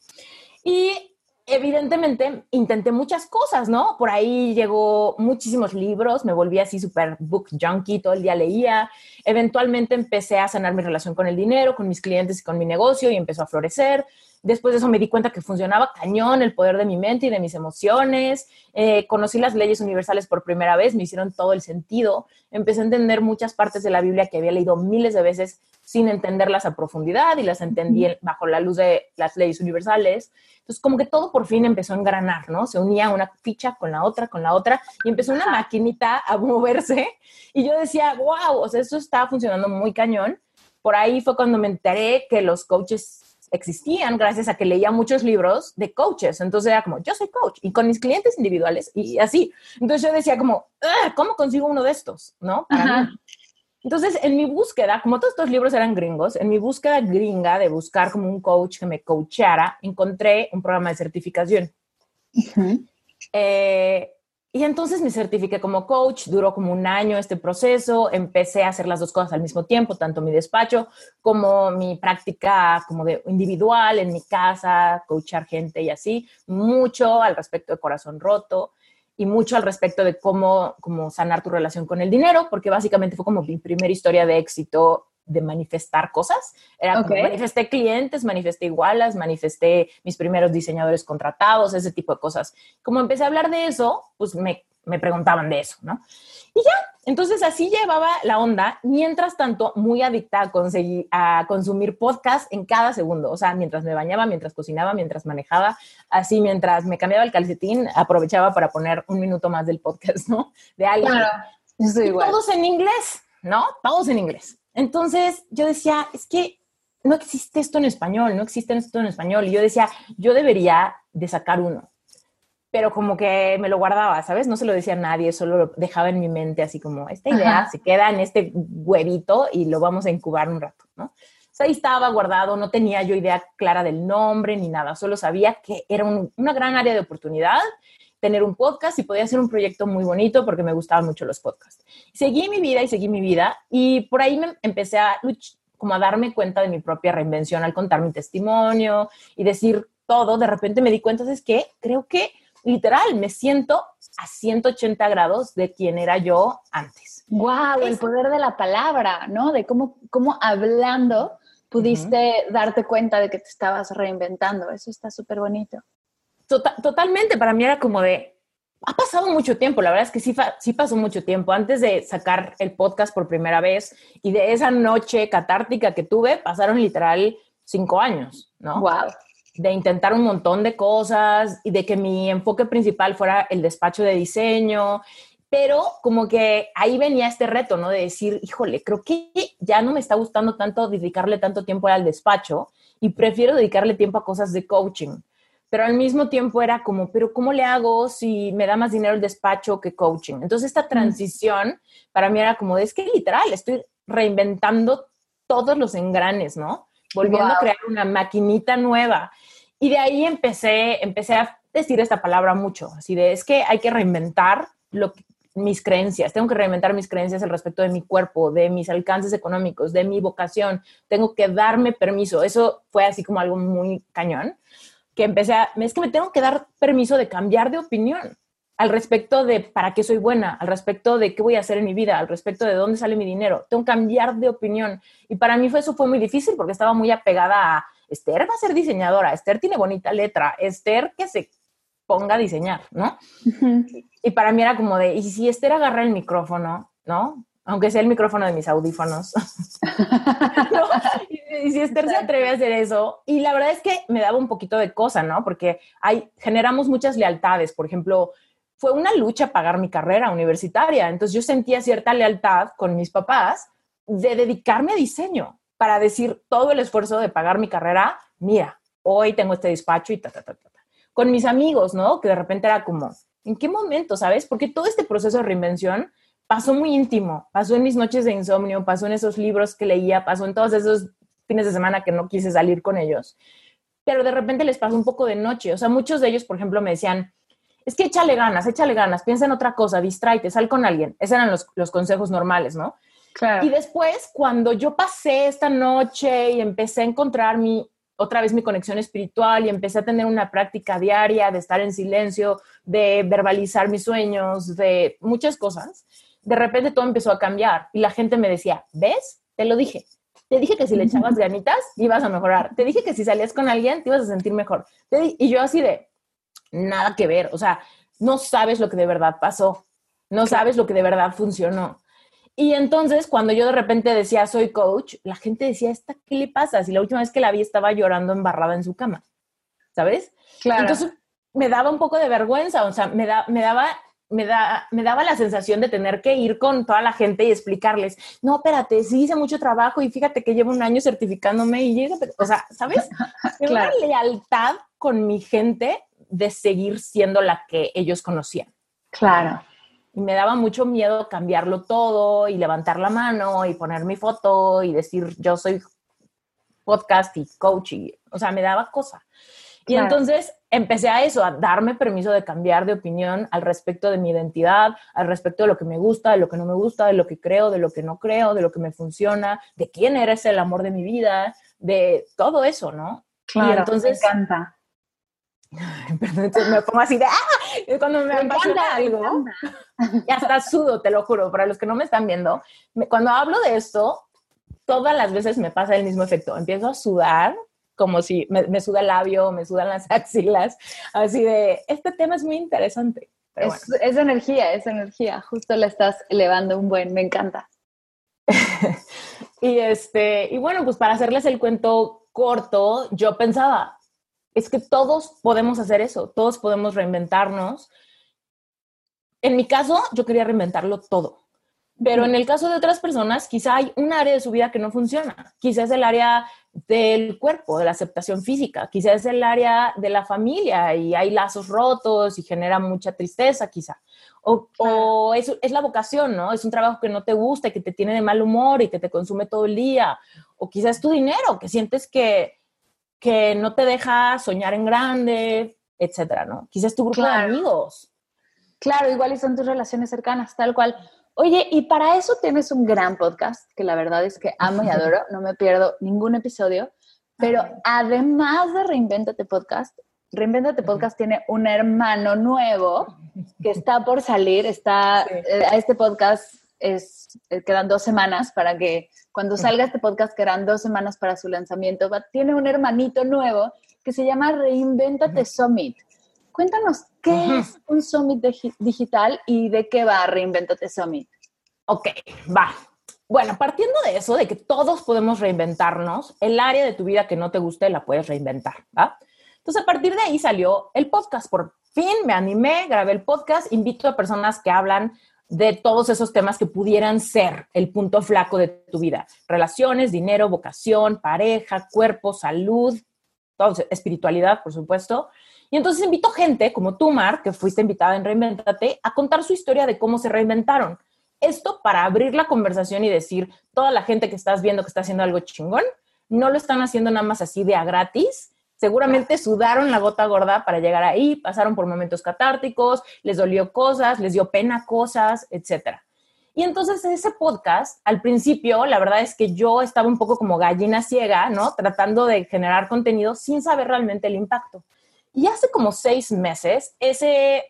Y evidentemente intenté muchas cosas, ¿no? Por ahí llegó muchísimos libros, me volví así súper book junkie, todo el día leía. Eventualmente empecé a sanar mi relación con el dinero, con mis clientes y con mi negocio y empezó a florecer. Después de eso me di cuenta que funcionaba cañón el poder de mi mente y de mis emociones. Eh, conocí las leyes universales por primera vez, me hicieron todo el sentido. Empecé a entender muchas partes de la Biblia que había leído miles de veces sin entenderlas a profundidad y las entendí bajo la luz de las leyes universales. Entonces, como que todo por fin empezó a engranar, ¿no? Se unía una ficha con la otra, con la otra, y empezó una maquinita a moverse. Y yo decía, wow, o sea, eso está funcionando muy cañón. Por ahí fue cuando me enteré que los coaches existían gracias a que leía muchos libros de coaches. Entonces era como, yo soy coach y con mis clientes individuales y así. Entonces yo decía como, ¿cómo consigo uno de estos? ¿No? Entonces, en mi búsqueda, como todos estos libros eran gringos, en mi búsqueda gringa de buscar como un coach que me coachara, encontré un programa de certificación. Eh, y entonces me certifiqué como coach, duró como un año este proceso, empecé a hacer las dos cosas al mismo tiempo, tanto mi despacho como mi práctica como de individual en mi casa, coachar gente y así, mucho al respecto de corazón roto y mucho al respecto de cómo, cómo sanar tu relación con el dinero, porque básicamente fue como mi primera historia de éxito de manifestar cosas. Era como manifesté clientes, manifesté igualas, manifesté mis primeros diseñadores contratados, ese tipo de cosas. Como empecé a hablar de eso, pues me, me preguntaban de eso, ¿no? Y ya, entonces así llevaba la onda, mientras tanto muy adicta a, conseguir, a consumir podcast en cada segundo, o sea, mientras me bañaba, mientras cocinaba, mientras manejaba, así mientras me cambiaba el calcetín, aprovechaba para poner un minuto más del podcast, ¿no? De alguien. Claro, todos en inglés, ¿no? Todos en inglés. Entonces yo decía, es que no existe esto en español, no existe esto en español. Y yo decía, yo debería de sacar uno pero como que me lo guardaba, ¿sabes? No se lo decía a nadie, solo lo dejaba en mi mente así como, esta idea se queda en este huevito y lo vamos a incubar un rato, ¿no? O sea, ahí estaba guardado, no tenía yo idea clara del nombre ni nada, solo sabía que era una gran área de oportunidad tener un podcast y podía ser un proyecto muy bonito porque me gustaban mucho los podcasts. Seguí mi vida y seguí mi vida y por ahí me empecé a como a darme cuenta de mi propia reinvención al contar mi testimonio y decir todo, de repente me di cuenta, es que creo que literal, me siento a 180 grados de quien era yo antes. ¡Wow! el poder de la palabra, ¿no? De cómo, cómo hablando pudiste darte cuenta de que te estabas reinventando. Eso está súper bonito. Tota-, totalmente, para mí era como de, ha pasado mucho tiempo, la verdad es que sí, sí pasó mucho tiempo. Antes de sacar el podcast por primera vez y de esa noche catártica que tuve, pasaron literal cinco años, ¿no? ¡Wow! de intentar un montón de cosas y de que mi enfoque principal fuera el despacho de diseño, pero como que ahí venía este reto, ¿no? De decir, híjole, creo que ya no me está gustando tanto dedicarle tanto tiempo al despacho y prefiero dedicarle tiempo a cosas de coaching. Pero al mismo tiempo era como, pero ¿cómo le hago si me da más dinero el despacho que coaching? Entonces esta transición para mí era como, es que literal, estoy reinventando todos los engranes, ¿no? Volviendo a crear una maquinita nueva. Y de ahí empecé, empecé a decir esta palabra mucho, así de, es que hay que reinventar lo mis creencias, tengo que reinventar mis creencias al respecto de mi cuerpo, de mis alcances económicos, de mi vocación, tengo que darme permiso. Eso fue así como algo muy cañón, que empecé a, es que me tengo que dar permiso de cambiar de opinión al respecto de para qué soy buena, al respecto de qué voy a hacer en mi vida, al respecto de dónde sale mi dinero. Tengo que cambiar de opinión. Y para mí fue, eso fue muy difícil porque estaba muy apegada a Esther va a ser diseñadora, Esther tiene bonita letra, Esther que se ponga a diseñar, ¿no? Y para mí era como de, ¿y si Esther agarra el micrófono, ¿no? Aunque sea el micrófono de mis audífonos. y, si Esther se atreve a hacer eso, y la verdad es que me daba un poquito de cosa, ¿no? Porque hay, generamos muchas lealtades. Por ejemplo, fue una lucha pagar mi carrera universitaria. Entonces yo sentía cierta lealtad con mis papás de dedicarme a diseño para decir todo el esfuerzo de pagar mi carrera, mira, hoy tengo este despacho y ta, ta, ta, ta con mis amigos, ¿no? Que de repente era como, ¿en qué momento, sabes? Porque todo este proceso de reinvención pasó muy íntimo, pasó en mis noches de insomnio, pasó en esos libros que leía, pasó en todos esos fines de semana que no quise salir con ellos. Pero de repente les pasó un poco de noche. O sea, muchos de ellos, por ejemplo, me decían, es que échale ganas, échale ganas, piensa en otra cosa, distráete, sal con alguien. Esos eran los, los consejos normales, ¿no? Claro. Y después, cuando yo pasé esta noche y empecé a encontrar mi otra vez mi conexión espiritual y empecé a tener una práctica diaria de estar en silencio, de verbalizar mis sueños, de muchas cosas, de repente todo empezó a cambiar y la gente me decía, ¿ves? Te lo dije. Te dije que si le echabas ganitas ibas a mejorar. Te dije que si salías con alguien te ibas a sentir mejor. Y yo así de, nada que ver. O sea, no sabes lo que de verdad pasó. No sabes lo que de verdad funcionó. Y entonces, cuando yo de repente decía, soy coach, la gente decía, ¿esta qué le pasa? Si la última vez que la vi estaba llorando embarrada en su cama, ¿sabes? Claro. Entonces, me daba un poco de vergüenza, o sea, me, da, me daba... Me, da, me daba la sensación de tener que ir con toda la gente y explicarles, no, espérate, sí hice mucho trabajo y fíjate que llevo un año certificándome y llega, o sea, ¿sabes? claro. Una lealtad con mi gente de seguir siendo la que ellos conocían. Claro y me daba mucho miedo cambiarlo todo y levantar la mano y poner mi foto y decir yo soy podcast y coach y, o sea, me daba cosa. Y entonces empecé a eso, a darme permiso de cambiar de opinión al respecto de mi identidad, al respecto de lo que me gusta, de lo que no me gusta, de lo que creo, de lo que no creo, de lo que me funciona, de quién eres el amor de mi vida, de todo eso, ¿no? Claro, y entonces, me encanta. Perdón, me pongo así de ¡ah! Cuando me, apasiona algo, y hasta sudo, te lo juro, para los que no me están viendo, cuando hablo de esto, todas las veces me pasa el mismo efecto. Empiezo a sudar, como si me, suda el labio, me sudan las axilas, así de, este tema es muy interesante. es, es energía, es energía, justo la estás elevando un buen, me encanta. y este, y bueno, pues para hacerles el cuento corto, yo pensaba, es que todos podemos hacer eso, todos podemos reinventarnos. En mi caso, yo quería reinventarlo todo, pero en el caso de otras personas, quizá hay un área de su vida que no funciona. Quizá es el área del cuerpo, de la aceptación física, quizá es el área de la familia y hay lazos rotos y genera mucha tristeza, quizá. O, es, es, la vocación, ¿no? Es un trabajo que no te gusta y que te tiene de mal humor y que te consume todo el día. O quizá es tu dinero, que sientes que que no te deja soñar en grande, etcétera, ¿no? Quizás tu grupo de amigos. Claro, igual y son tus relaciones cercanas, tal cual. Oye, y para eso tienes un gran podcast, que la verdad es que amo y adoro, no me pierdo ningún episodio, pero además de Reinventate Podcast, Reinventate Podcast tiene un hermano nuevo que está por salir, está, eh, a este podcast es, eh, quedan dos semanas para que cuando salga este podcast, que eran dos semanas para su lanzamiento, tiene un hermanito nuevo que se llama Reinventate Summit. Cuéntanos, ¿qué es un Summit digital y de qué va Reinventate Summit? Ok, va. Bueno, partiendo de eso, de que todos podemos reinventarnos, el área de tu vida que no te guste la puedes reinventar, ¿va? Entonces, a partir de ahí salió el podcast. Por fin me animé, grabé el podcast, invito a personas que hablan de todos esos temas que pudieran ser el punto flaco de tu vida. Relaciones, dinero, vocación, pareja, cuerpo, salud, todo, espiritualidad, por supuesto. Y entonces invito gente como tú, Mar, que fuiste invitada en Reinventate, a contar su historia de cómo se reinventaron. Esto para abrir la conversación y decir, toda la gente que estás viendo que está haciendo algo chingón, no lo están haciendo nada más así de a gratis. Seguramente sudaron la gota gorda para llegar ahí, pasaron por momentos catárticos, les dolió cosas, les dio pena cosas, etc. Y entonces ese podcast, al principio, la verdad es que yo estaba un poco como gallina ciega, ¿no? Tratando de generar contenido sin saber realmente el impacto. Y hace como seis meses, ese,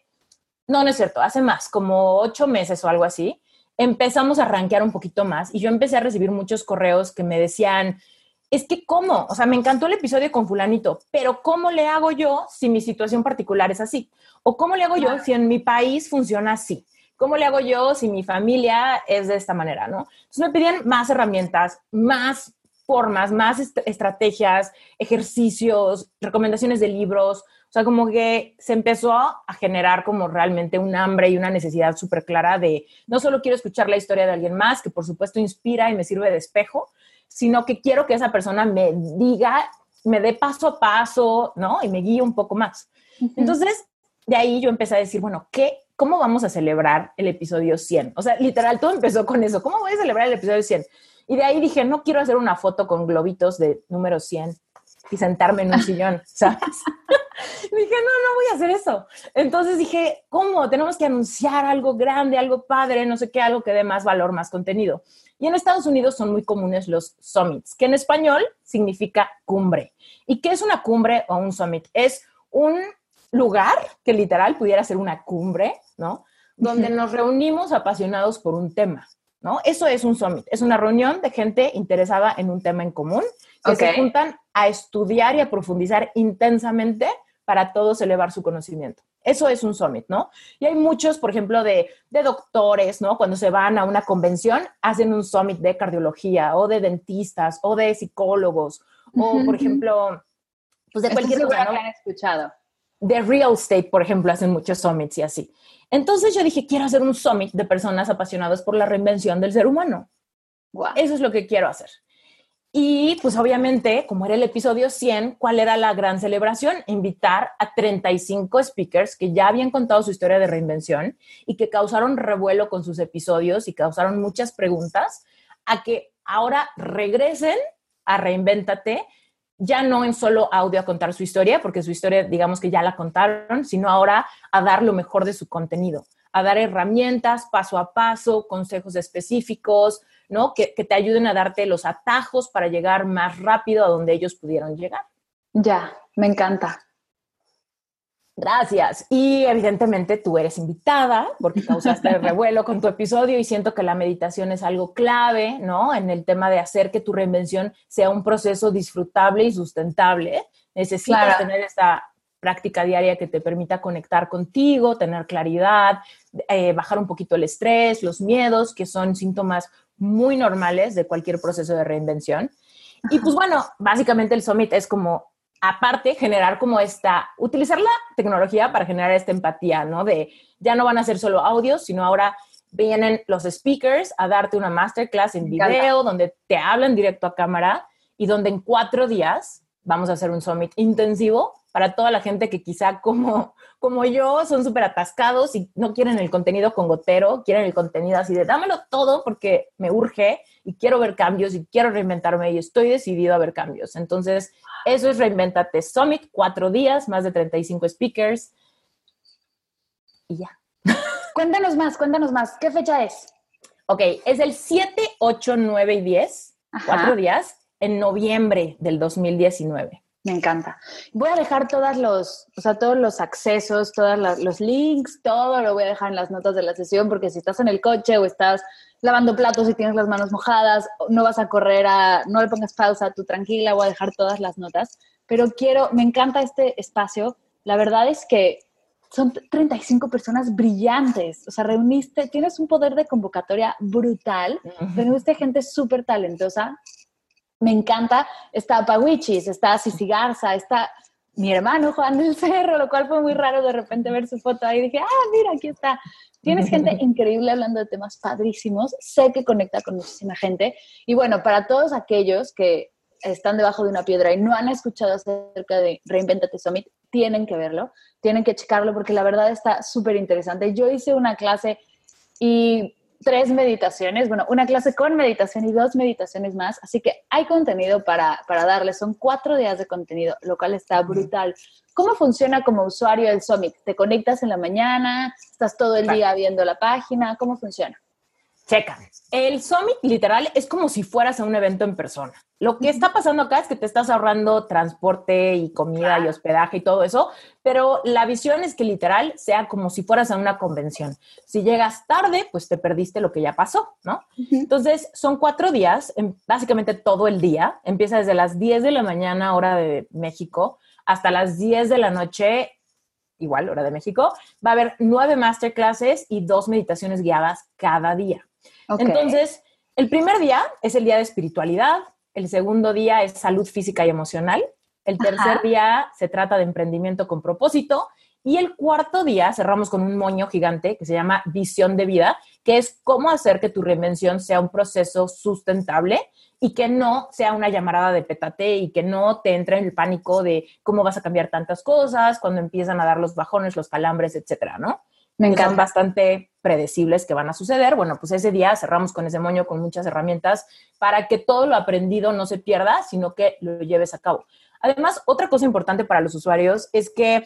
no, no es cierto, hace más, como ocho meses o algo así, empezamos a rankear un poquito más y yo empecé a recibir muchos correos que me decían, es que cómo, o sea, me encantó el episodio con fulanito, pero ¿cómo le hago yo si mi situación particular es así? ¿O cómo le hago yo si en mi país funciona así? ¿Cómo le hago yo si mi familia es de esta manera, no? Entonces me pedían más herramientas, más formas, más estrategias, ejercicios, recomendaciones de libros, o sea, como que se empezó a generar como realmente un hambre y una necesidad súper clara de no solo quiero escuchar la historia de alguien más, que por supuesto inspira y me sirve de espejo, sino que quiero que esa persona me diga, me dé paso a paso, ¿no? Y me guíe un poco más. Entonces, de ahí yo empecé a decir, bueno, ¿qué, ¿cómo vamos a celebrar el episodio 100? O sea, literal, todo empezó con eso. ¿Cómo voy a celebrar el episodio 100? Y de ahí dije, no quiero hacer una foto con globitos de número 100 y sentarme en un sillón, ¿sabes? dije, no, no voy a hacer eso. Entonces dije, ¿cómo? Tenemos que anunciar algo grande, algo padre, no sé qué, algo que dé más valor, más contenido. Y en Estados Unidos son muy comunes los summits, que en español significa cumbre. ¿Y qué es una cumbre o un summit? Es un lugar que literal pudiera ser una cumbre, ¿no? Donde nos reunimos apasionados por un tema, ¿no? Eso es un summit, es una reunión de gente interesada en un tema en común que se juntan a estudiar y a profundizar intensamente para todos elevar su conocimiento. Eso es un summit, ¿no? Y hay muchos, por ejemplo, de, doctores, ¿no? Cuando se van a una convención, hacen un summit de cardiología o de dentistas o de psicólogos o, por ejemplo, pues de cualquier lugar, ¿no? han escuchado. De real estate, por ejemplo, hacen muchos summits y así. Entonces yo dije, quiero hacer un summit de personas apasionadas por la reinvención del ser humano. Eso es lo que quiero hacer. Y pues obviamente, como era el episodio 100, ¿cuál era la gran celebración? Invitar a 35 speakers que ya habían contado su historia de reinvención y que causaron revuelo con sus episodios y causaron muchas preguntas, a que ahora regresen a Reinvéntate, ya no en solo audio a contar su historia, porque su historia digamos que ya la contaron, sino ahora a dar lo mejor de su contenido, a dar herramientas paso a paso, consejos específicos, ¿no? Que, te ayuden a darte los atajos para llegar más rápido a donde ellos pudieron llegar. Ya, me encanta. Gracias. Y evidentemente tú eres invitada porque causaste el revuelo con tu episodio y siento que la meditación es algo clave, ¿no? En el tema de hacer que tu reinvención sea un proceso disfrutable y sustentable. Necesitas tener esta práctica diaria que te permita conectar contigo, tener claridad, eh, bajar un poquito el estrés, los miedos, que son síntomas muy normales de cualquier proceso de reinvención. Y pues bueno, básicamente el Summit es como, aparte, generar como esta, utilizar la tecnología para generar esta empatía, ¿no? De ya no van a ser solo audios, sino ahora vienen los speakers a darte una masterclass en video, donde te hablan directo a cámara y donde en cuatro días vamos a hacer un summit intensivo para toda la gente que quizá como, como yo son súper atascados y no quieren el contenido con gotero, quieren el contenido así de dámelo todo porque me urge y quiero ver cambios y quiero reinventarme y estoy decidido a ver cambios. Entonces, eso es Reinventate Summit, cuatro días, más de 35 speakers y ya. Cuéntanos más, cuéntanos más. ¿Qué fecha es? Ok, es el 7, 8, 9 y 10, cuatro días, en noviembre del 2019. Me encanta. Voy a dejar todos los, o sea, todos los accesos, todos los links, todo lo voy a dejar en las notas de la sesión, porque si estás en el coche o estás lavando platos y tienes las manos mojadas, no vas a correr a, no le pongas pausa, tú tranquila, voy a dejar todas las notas. Pero quiero, me encanta este espacio. La verdad es que son 35 personas brillantes. O sea, reuniste, tienes un poder de convocatoria brutal. Reuniste gente súper talentosa me encanta. Está Pawichis, está Sisi Garza, está mi hermano Juan del Cerro, lo cual fue muy raro de repente ver su foto ahí. Dije, ah, mira, aquí está. Tienes gente increíble hablando de temas padrísimos. Sé que conecta con muchísima gente. Y bueno, para todos aquellos que están debajo de una piedra y no han escuchado acerca de Reinventate Summit, tienen que verlo, tienen que checarlo porque la verdad está súper interesante. Yo hice una clase y tres meditaciones, bueno, una clase con meditación y dos meditaciones más, así que hay contenido para, para darles, son cuatro días de contenido, lo cual está brutal. ¿Cómo funciona como usuario el Summit? ¿Te conectas en la mañana? ¿Estás todo el día viendo la página? ¿Cómo funciona? Checa. El Summit literal es como si fueras a un evento en persona. Lo que está pasando acá es que te estás ahorrando transporte y comida y hospedaje y todo eso, pero la visión es que literal sea como si fueras a una convención. Si llegas tarde, pues te perdiste lo que ya pasó, ¿no? Entonces, son cuatro días, básicamente todo el día. Empieza desde las 10 de la mañana, hora de México, hasta las 10 de la noche, igual, hora de México. Va a haber nueve masterclasses y dos meditaciones guiadas cada día. Entonces, el primer día es el día de espiritualidad, el segundo día es salud física y emocional, el tercer día se trata de emprendimiento con propósito y el cuarto día cerramos con un moño gigante que se llama visión de vida, que es cómo hacer que tu reinvención sea un proceso sustentable y que no sea una llamarada de petate y que no te entre en el pánico de cómo vas a cambiar tantas cosas cuando empiezan a dar los bajones, los calambres, etcétera, ¿no? Me encantan bastante predecibles que van a suceder. Bueno, pues ese día cerramos con ese moño con muchas herramientas para que todo lo aprendido no se pierda, sino que lo lleves a cabo. Además, otra cosa importante para los usuarios es que,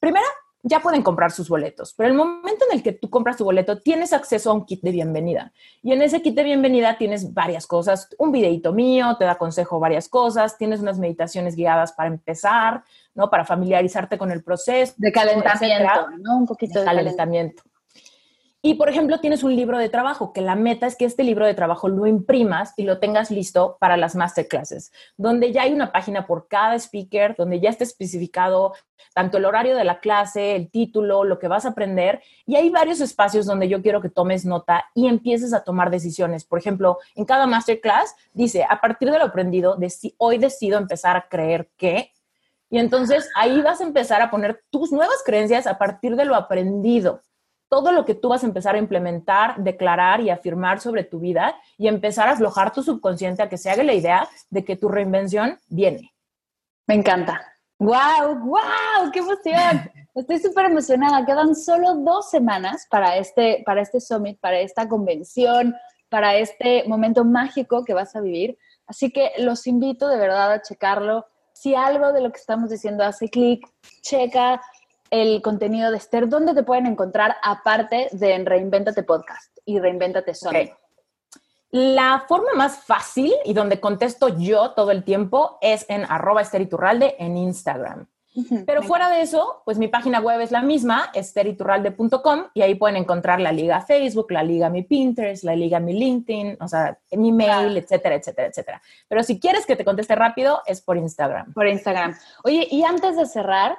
primero, ya pueden comprar sus boletos, pero el momento en el que tú compras tu boleto tienes acceso a un kit de bienvenida. Y en ese kit de bienvenida tienes varias cosas, un videito mío, te da consejo varias cosas, tienes unas meditaciones guiadas para empezar, ¿no? Para familiarizarte con el proceso. De calentamiento, ¿no? Un poquito de, calentamiento. Y, por ejemplo, tienes un libro de trabajo, que la meta es que este libro de trabajo lo imprimas y lo tengas listo para las masterclasses, donde ya hay una página por cada speaker, donde ya está especificado tanto el horario de la clase, el título, lo que vas a aprender. Y hay varios espacios donde yo quiero que tomes nota y empieces a tomar decisiones. Por ejemplo, en cada masterclass dice, a partir de lo aprendido, hoy decido empezar a creer que... Y entonces ahí vas a empezar a poner tus nuevas creencias a partir de lo aprendido todo lo que tú vas a empezar a implementar, declarar y afirmar sobre tu vida y empezar a aflojar tu subconsciente a que se haga la idea de que tu reinvención viene. Me encanta. ¡Wow! ¡Wow! ¡Qué emoción! Estoy súper emocionada. Quedan solo dos semanas para este, para este summit, para esta convención, para este momento mágico que vas a vivir. Así que los invito de verdad a checarlo. Si algo de lo que estamos diciendo hace clic, checa el contenido de Esther, ¿dónde te pueden encontrar aparte de en Reinventate Podcast y Reinventate Summit? La forma más fácil y donde contesto yo todo el tiempo es en arroba esteriturralde en Instagram. Pero fuera de eso, pues mi página web es la misma, esteriturralde.com, y ahí pueden encontrar la liga Facebook, la liga mi Pinterest, la liga mi LinkedIn, o sea, mi mail, etcétera, etcétera, etcétera. Pero si quieres que te conteste rápido, es por Instagram. Por Instagram. Oye, y antes de cerrar,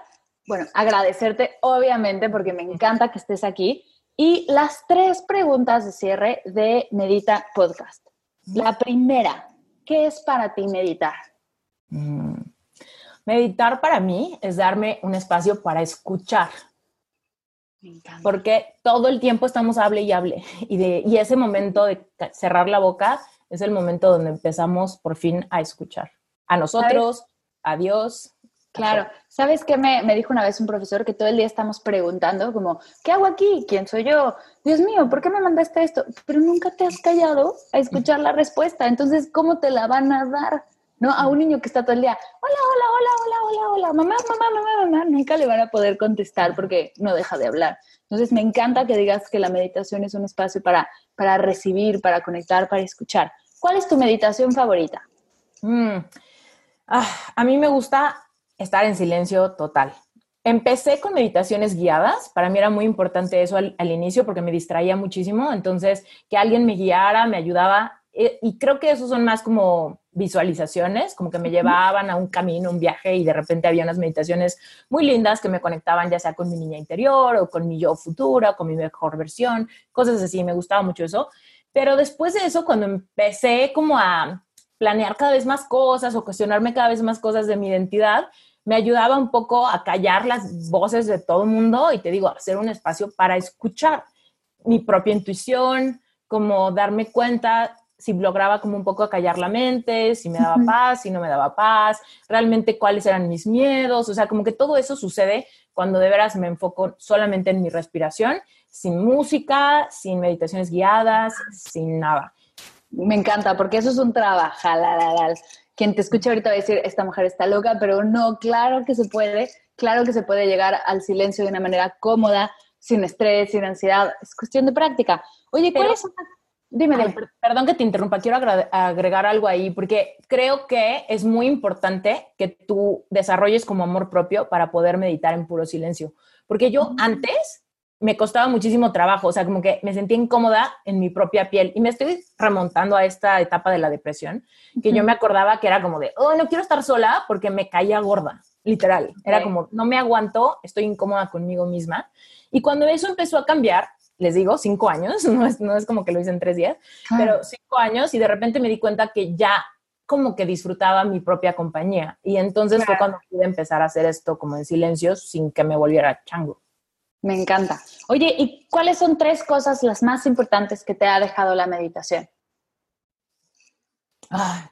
bueno, agradecerte obviamente porque me encanta que estés aquí. Y las tres preguntas de cierre de Medita Podcast. La primera, ¿qué es para ti meditar? Mm. Meditar para mí es darme un espacio para escuchar. Me. Porque todo el tiempo estamos hable y hable. Y, de, y ese momento de cerrar la boca es el momento donde empezamos por fin a escuchar. A nosotros, a Dios, Claro, ¿sabes qué me, me, dijo una vez un profesor que todo el día estamos preguntando como, ¿qué hago aquí? ¿Quién soy yo? Dios mío, ¿por qué me mandaste esto? Pero nunca te has callado a escuchar la respuesta. Entonces, ¿cómo te la van a dar? ¿No? A un niño que está todo el día, hola, hola, hola, hola, hola, hola, mamá, mamá, mamá, mamá, nunca le van a poder contestar porque no deja de hablar. Entonces, me encanta que digas que la meditación es un espacio para, para recibir, para conectar, para escuchar. ¿Cuál es tu meditación favorita? Mm. Ah, a mí me gusta estar en silencio total. Empecé con meditaciones guiadas, para mí era muy importante eso al, inicio porque me distraía muchísimo, entonces que alguien me guiara, me ayudaba y creo que esos son más como visualizaciones, como que me llevaban a un camino, un viaje y de repente había unas meditaciones muy lindas que me conectaban ya sea con mi niña interior o con mi yo futura, con mi mejor versión, cosas así, me gustaba mucho eso. Pero después de eso, cuando empecé como a planear cada vez más cosas o cuestionarme cada vez más cosas de mi identidad, me ayudaba un poco a callar las voces de todo el mundo y te digo, hacer un espacio para escuchar mi propia intuición, como darme cuenta si lograba como un poco callar la mente, si me daba paz, si no me daba paz, realmente cuáles eran mis miedos, o sea, como que todo eso sucede cuando de veras me enfoco solamente en mi respiración, sin música, sin meditaciones guiadas, sin nada. Me encanta, porque eso es un trabajo. Quien te escucha ahorita va a decir, esta mujer está loca, pero no, claro que se puede, claro que se puede llegar al silencio de una manera cómoda, sin estrés, sin ansiedad. Es cuestión de práctica. Oye, ¿cuál es? Dime, perdón que te interrumpa, quiero agregar algo ahí, porque creo que es muy importante que tú desarrolles como amor propio para poder meditar en puro silencio. Porque yo antes me costaba muchísimo trabajo, o sea, como que me sentía incómoda en mi propia piel y me estoy remontando a esta etapa de la depresión, que yo me acordaba que era como de, oh, no quiero estar sola porque me caía gorda, literal. Era como, no me aguanto, estoy incómoda conmigo misma. Y cuando eso empezó a cambiar, les digo, cinco años, no es, no es como que lo hice en tres días, pero cinco años y de repente me di cuenta que ya como que disfrutaba mi propia compañía. Y entonces fue cuando pude empezar a hacer esto como en silencio sin que me volviera chango. Me encanta. Oye, ¿y cuáles son tres cosas las más importantes que te ha dejado la meditación?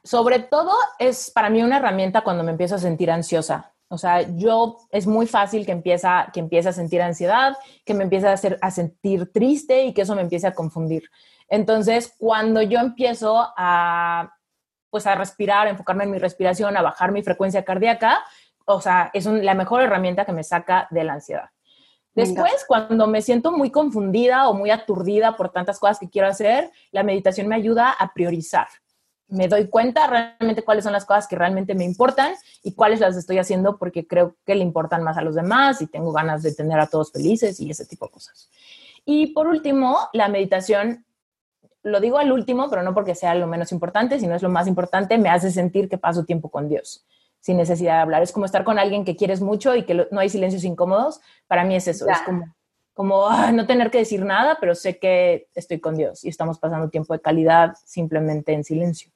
sobre todo es para mí una herramienta cuando me empiezo a sentir ansiosa. O sea, yo es muy fácil que empieza, que empiece a sentir ansiedad, que me empiece a, hacer, a sentir triste y que eso me empiece a confundir. Entonces, cuando yo empiezo a, pues a respirar, a enfocarme en mi respiración, a bajar mi frecuencia cardíaca, o sea, es la mejor herramienta que me saca de la ansiedad. Después, cuando me siento muy confundida o muy aturdida por tantas cosas que quiero hacer, la meditación me ayuda a priorizar me doy cuenta realmente cuáles son las cosas que realmente me importan y cuáles las estoy haciendo porque creo que le importan más a los demás y tengo ganas de tener a todos felices y ese tipo de cosas. Y por último, la meditación, lo digo al último, pero no porque sea lo menos importante, sino es lo más importante, me hace sentir que paso tiempo con Dios sin necesidad de hablar. Es como estar con alguien que quieres mucho y que no hay silencios incómodos. Para mí es eso, es como, como ah, no tener que decir nada, pero sé que estoy con Dios y estamos pasando tiempo de calidad simplemente en silencio.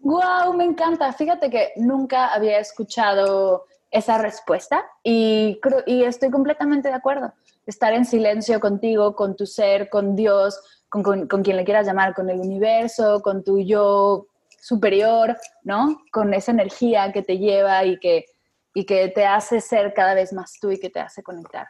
Wow, me encanta. Fíjate que nunca había escuchado esa respuesta y, y estoy completamente de acuerdo. Estar en silencio contigo, con tu ser, con Dios, con, con, quien le quieras llamar, con el universo, con tu yo superior, ¿no? Con esa energía que te lleva y que, y que te hace ser cada vez más tú y que te hace conectar.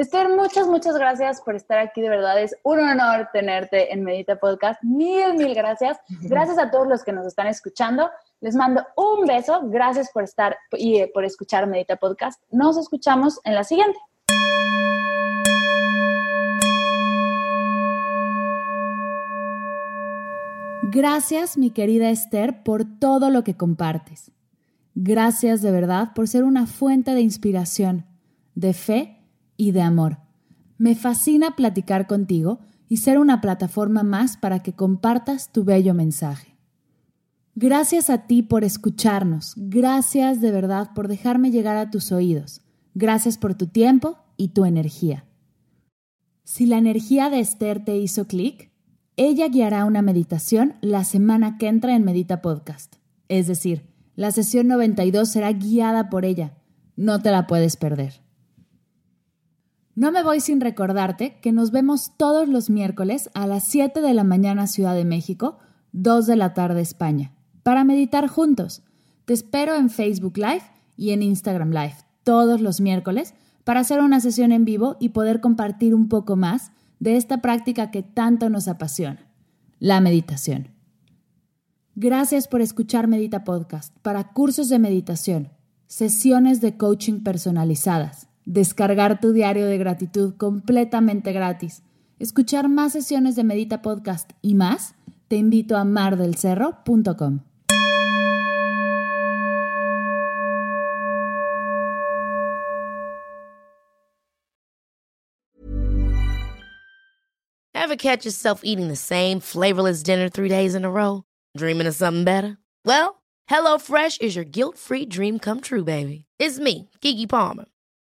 Esther, muchas, muchas gracias por estar aquí. De verdad es un honor tenerte en Medita Podcast. Mil, mil gracias. Gracias a todos los que nos están escuchando. Les mando un beso. Gracias por estar y eh, por escuchar Medita Podcast. Nos escuchamos en la siguiente. Gracias, mi querida Esther, por todo lo que compartes. Gracias de verdad por ser una fuente de inspiración, de fe y de amor. Me fascina platicar contigo y ser una plataforma más para que compartas tu bello mensaje. Gracias a ti por escucharnos, gracias de verdad por dejarme llegar a tus oídos, gracias por tu tiempo y tu energía. Si la energía de Esther te hizo clic, ella guiará una meditación la semana que entra en Medita Podcast. Es decir, la sesión 92 será guiada por ella. No te la puedes perder. No me voy sin recordarte que nos vemos todos los miércoles a las 7 de la mañana Ciudad de México, 2 de la tarde España, para meditar juntos. Te espero en Facebook Live y en Instagram Live todos los miércoles para hacer una sesión en vivo y poder compartir un poco más de esta práctica que tanto nos apasiona, la meditación. Gracias por escuchar Medita Podcast para cursos de meditación, sesiones de coaching personalizadas descargar tu diario de gratitud completamente gratis, escuchar más sesiones de Medita Podcast y más, te invito a mardelcerro.com. Ever catch yourself eating the same flavorless dinner three days in a row? Dreaming of something better? Well, HelloFresh is your guilt-free dream come true, baby. It's me, Kiki Palmer.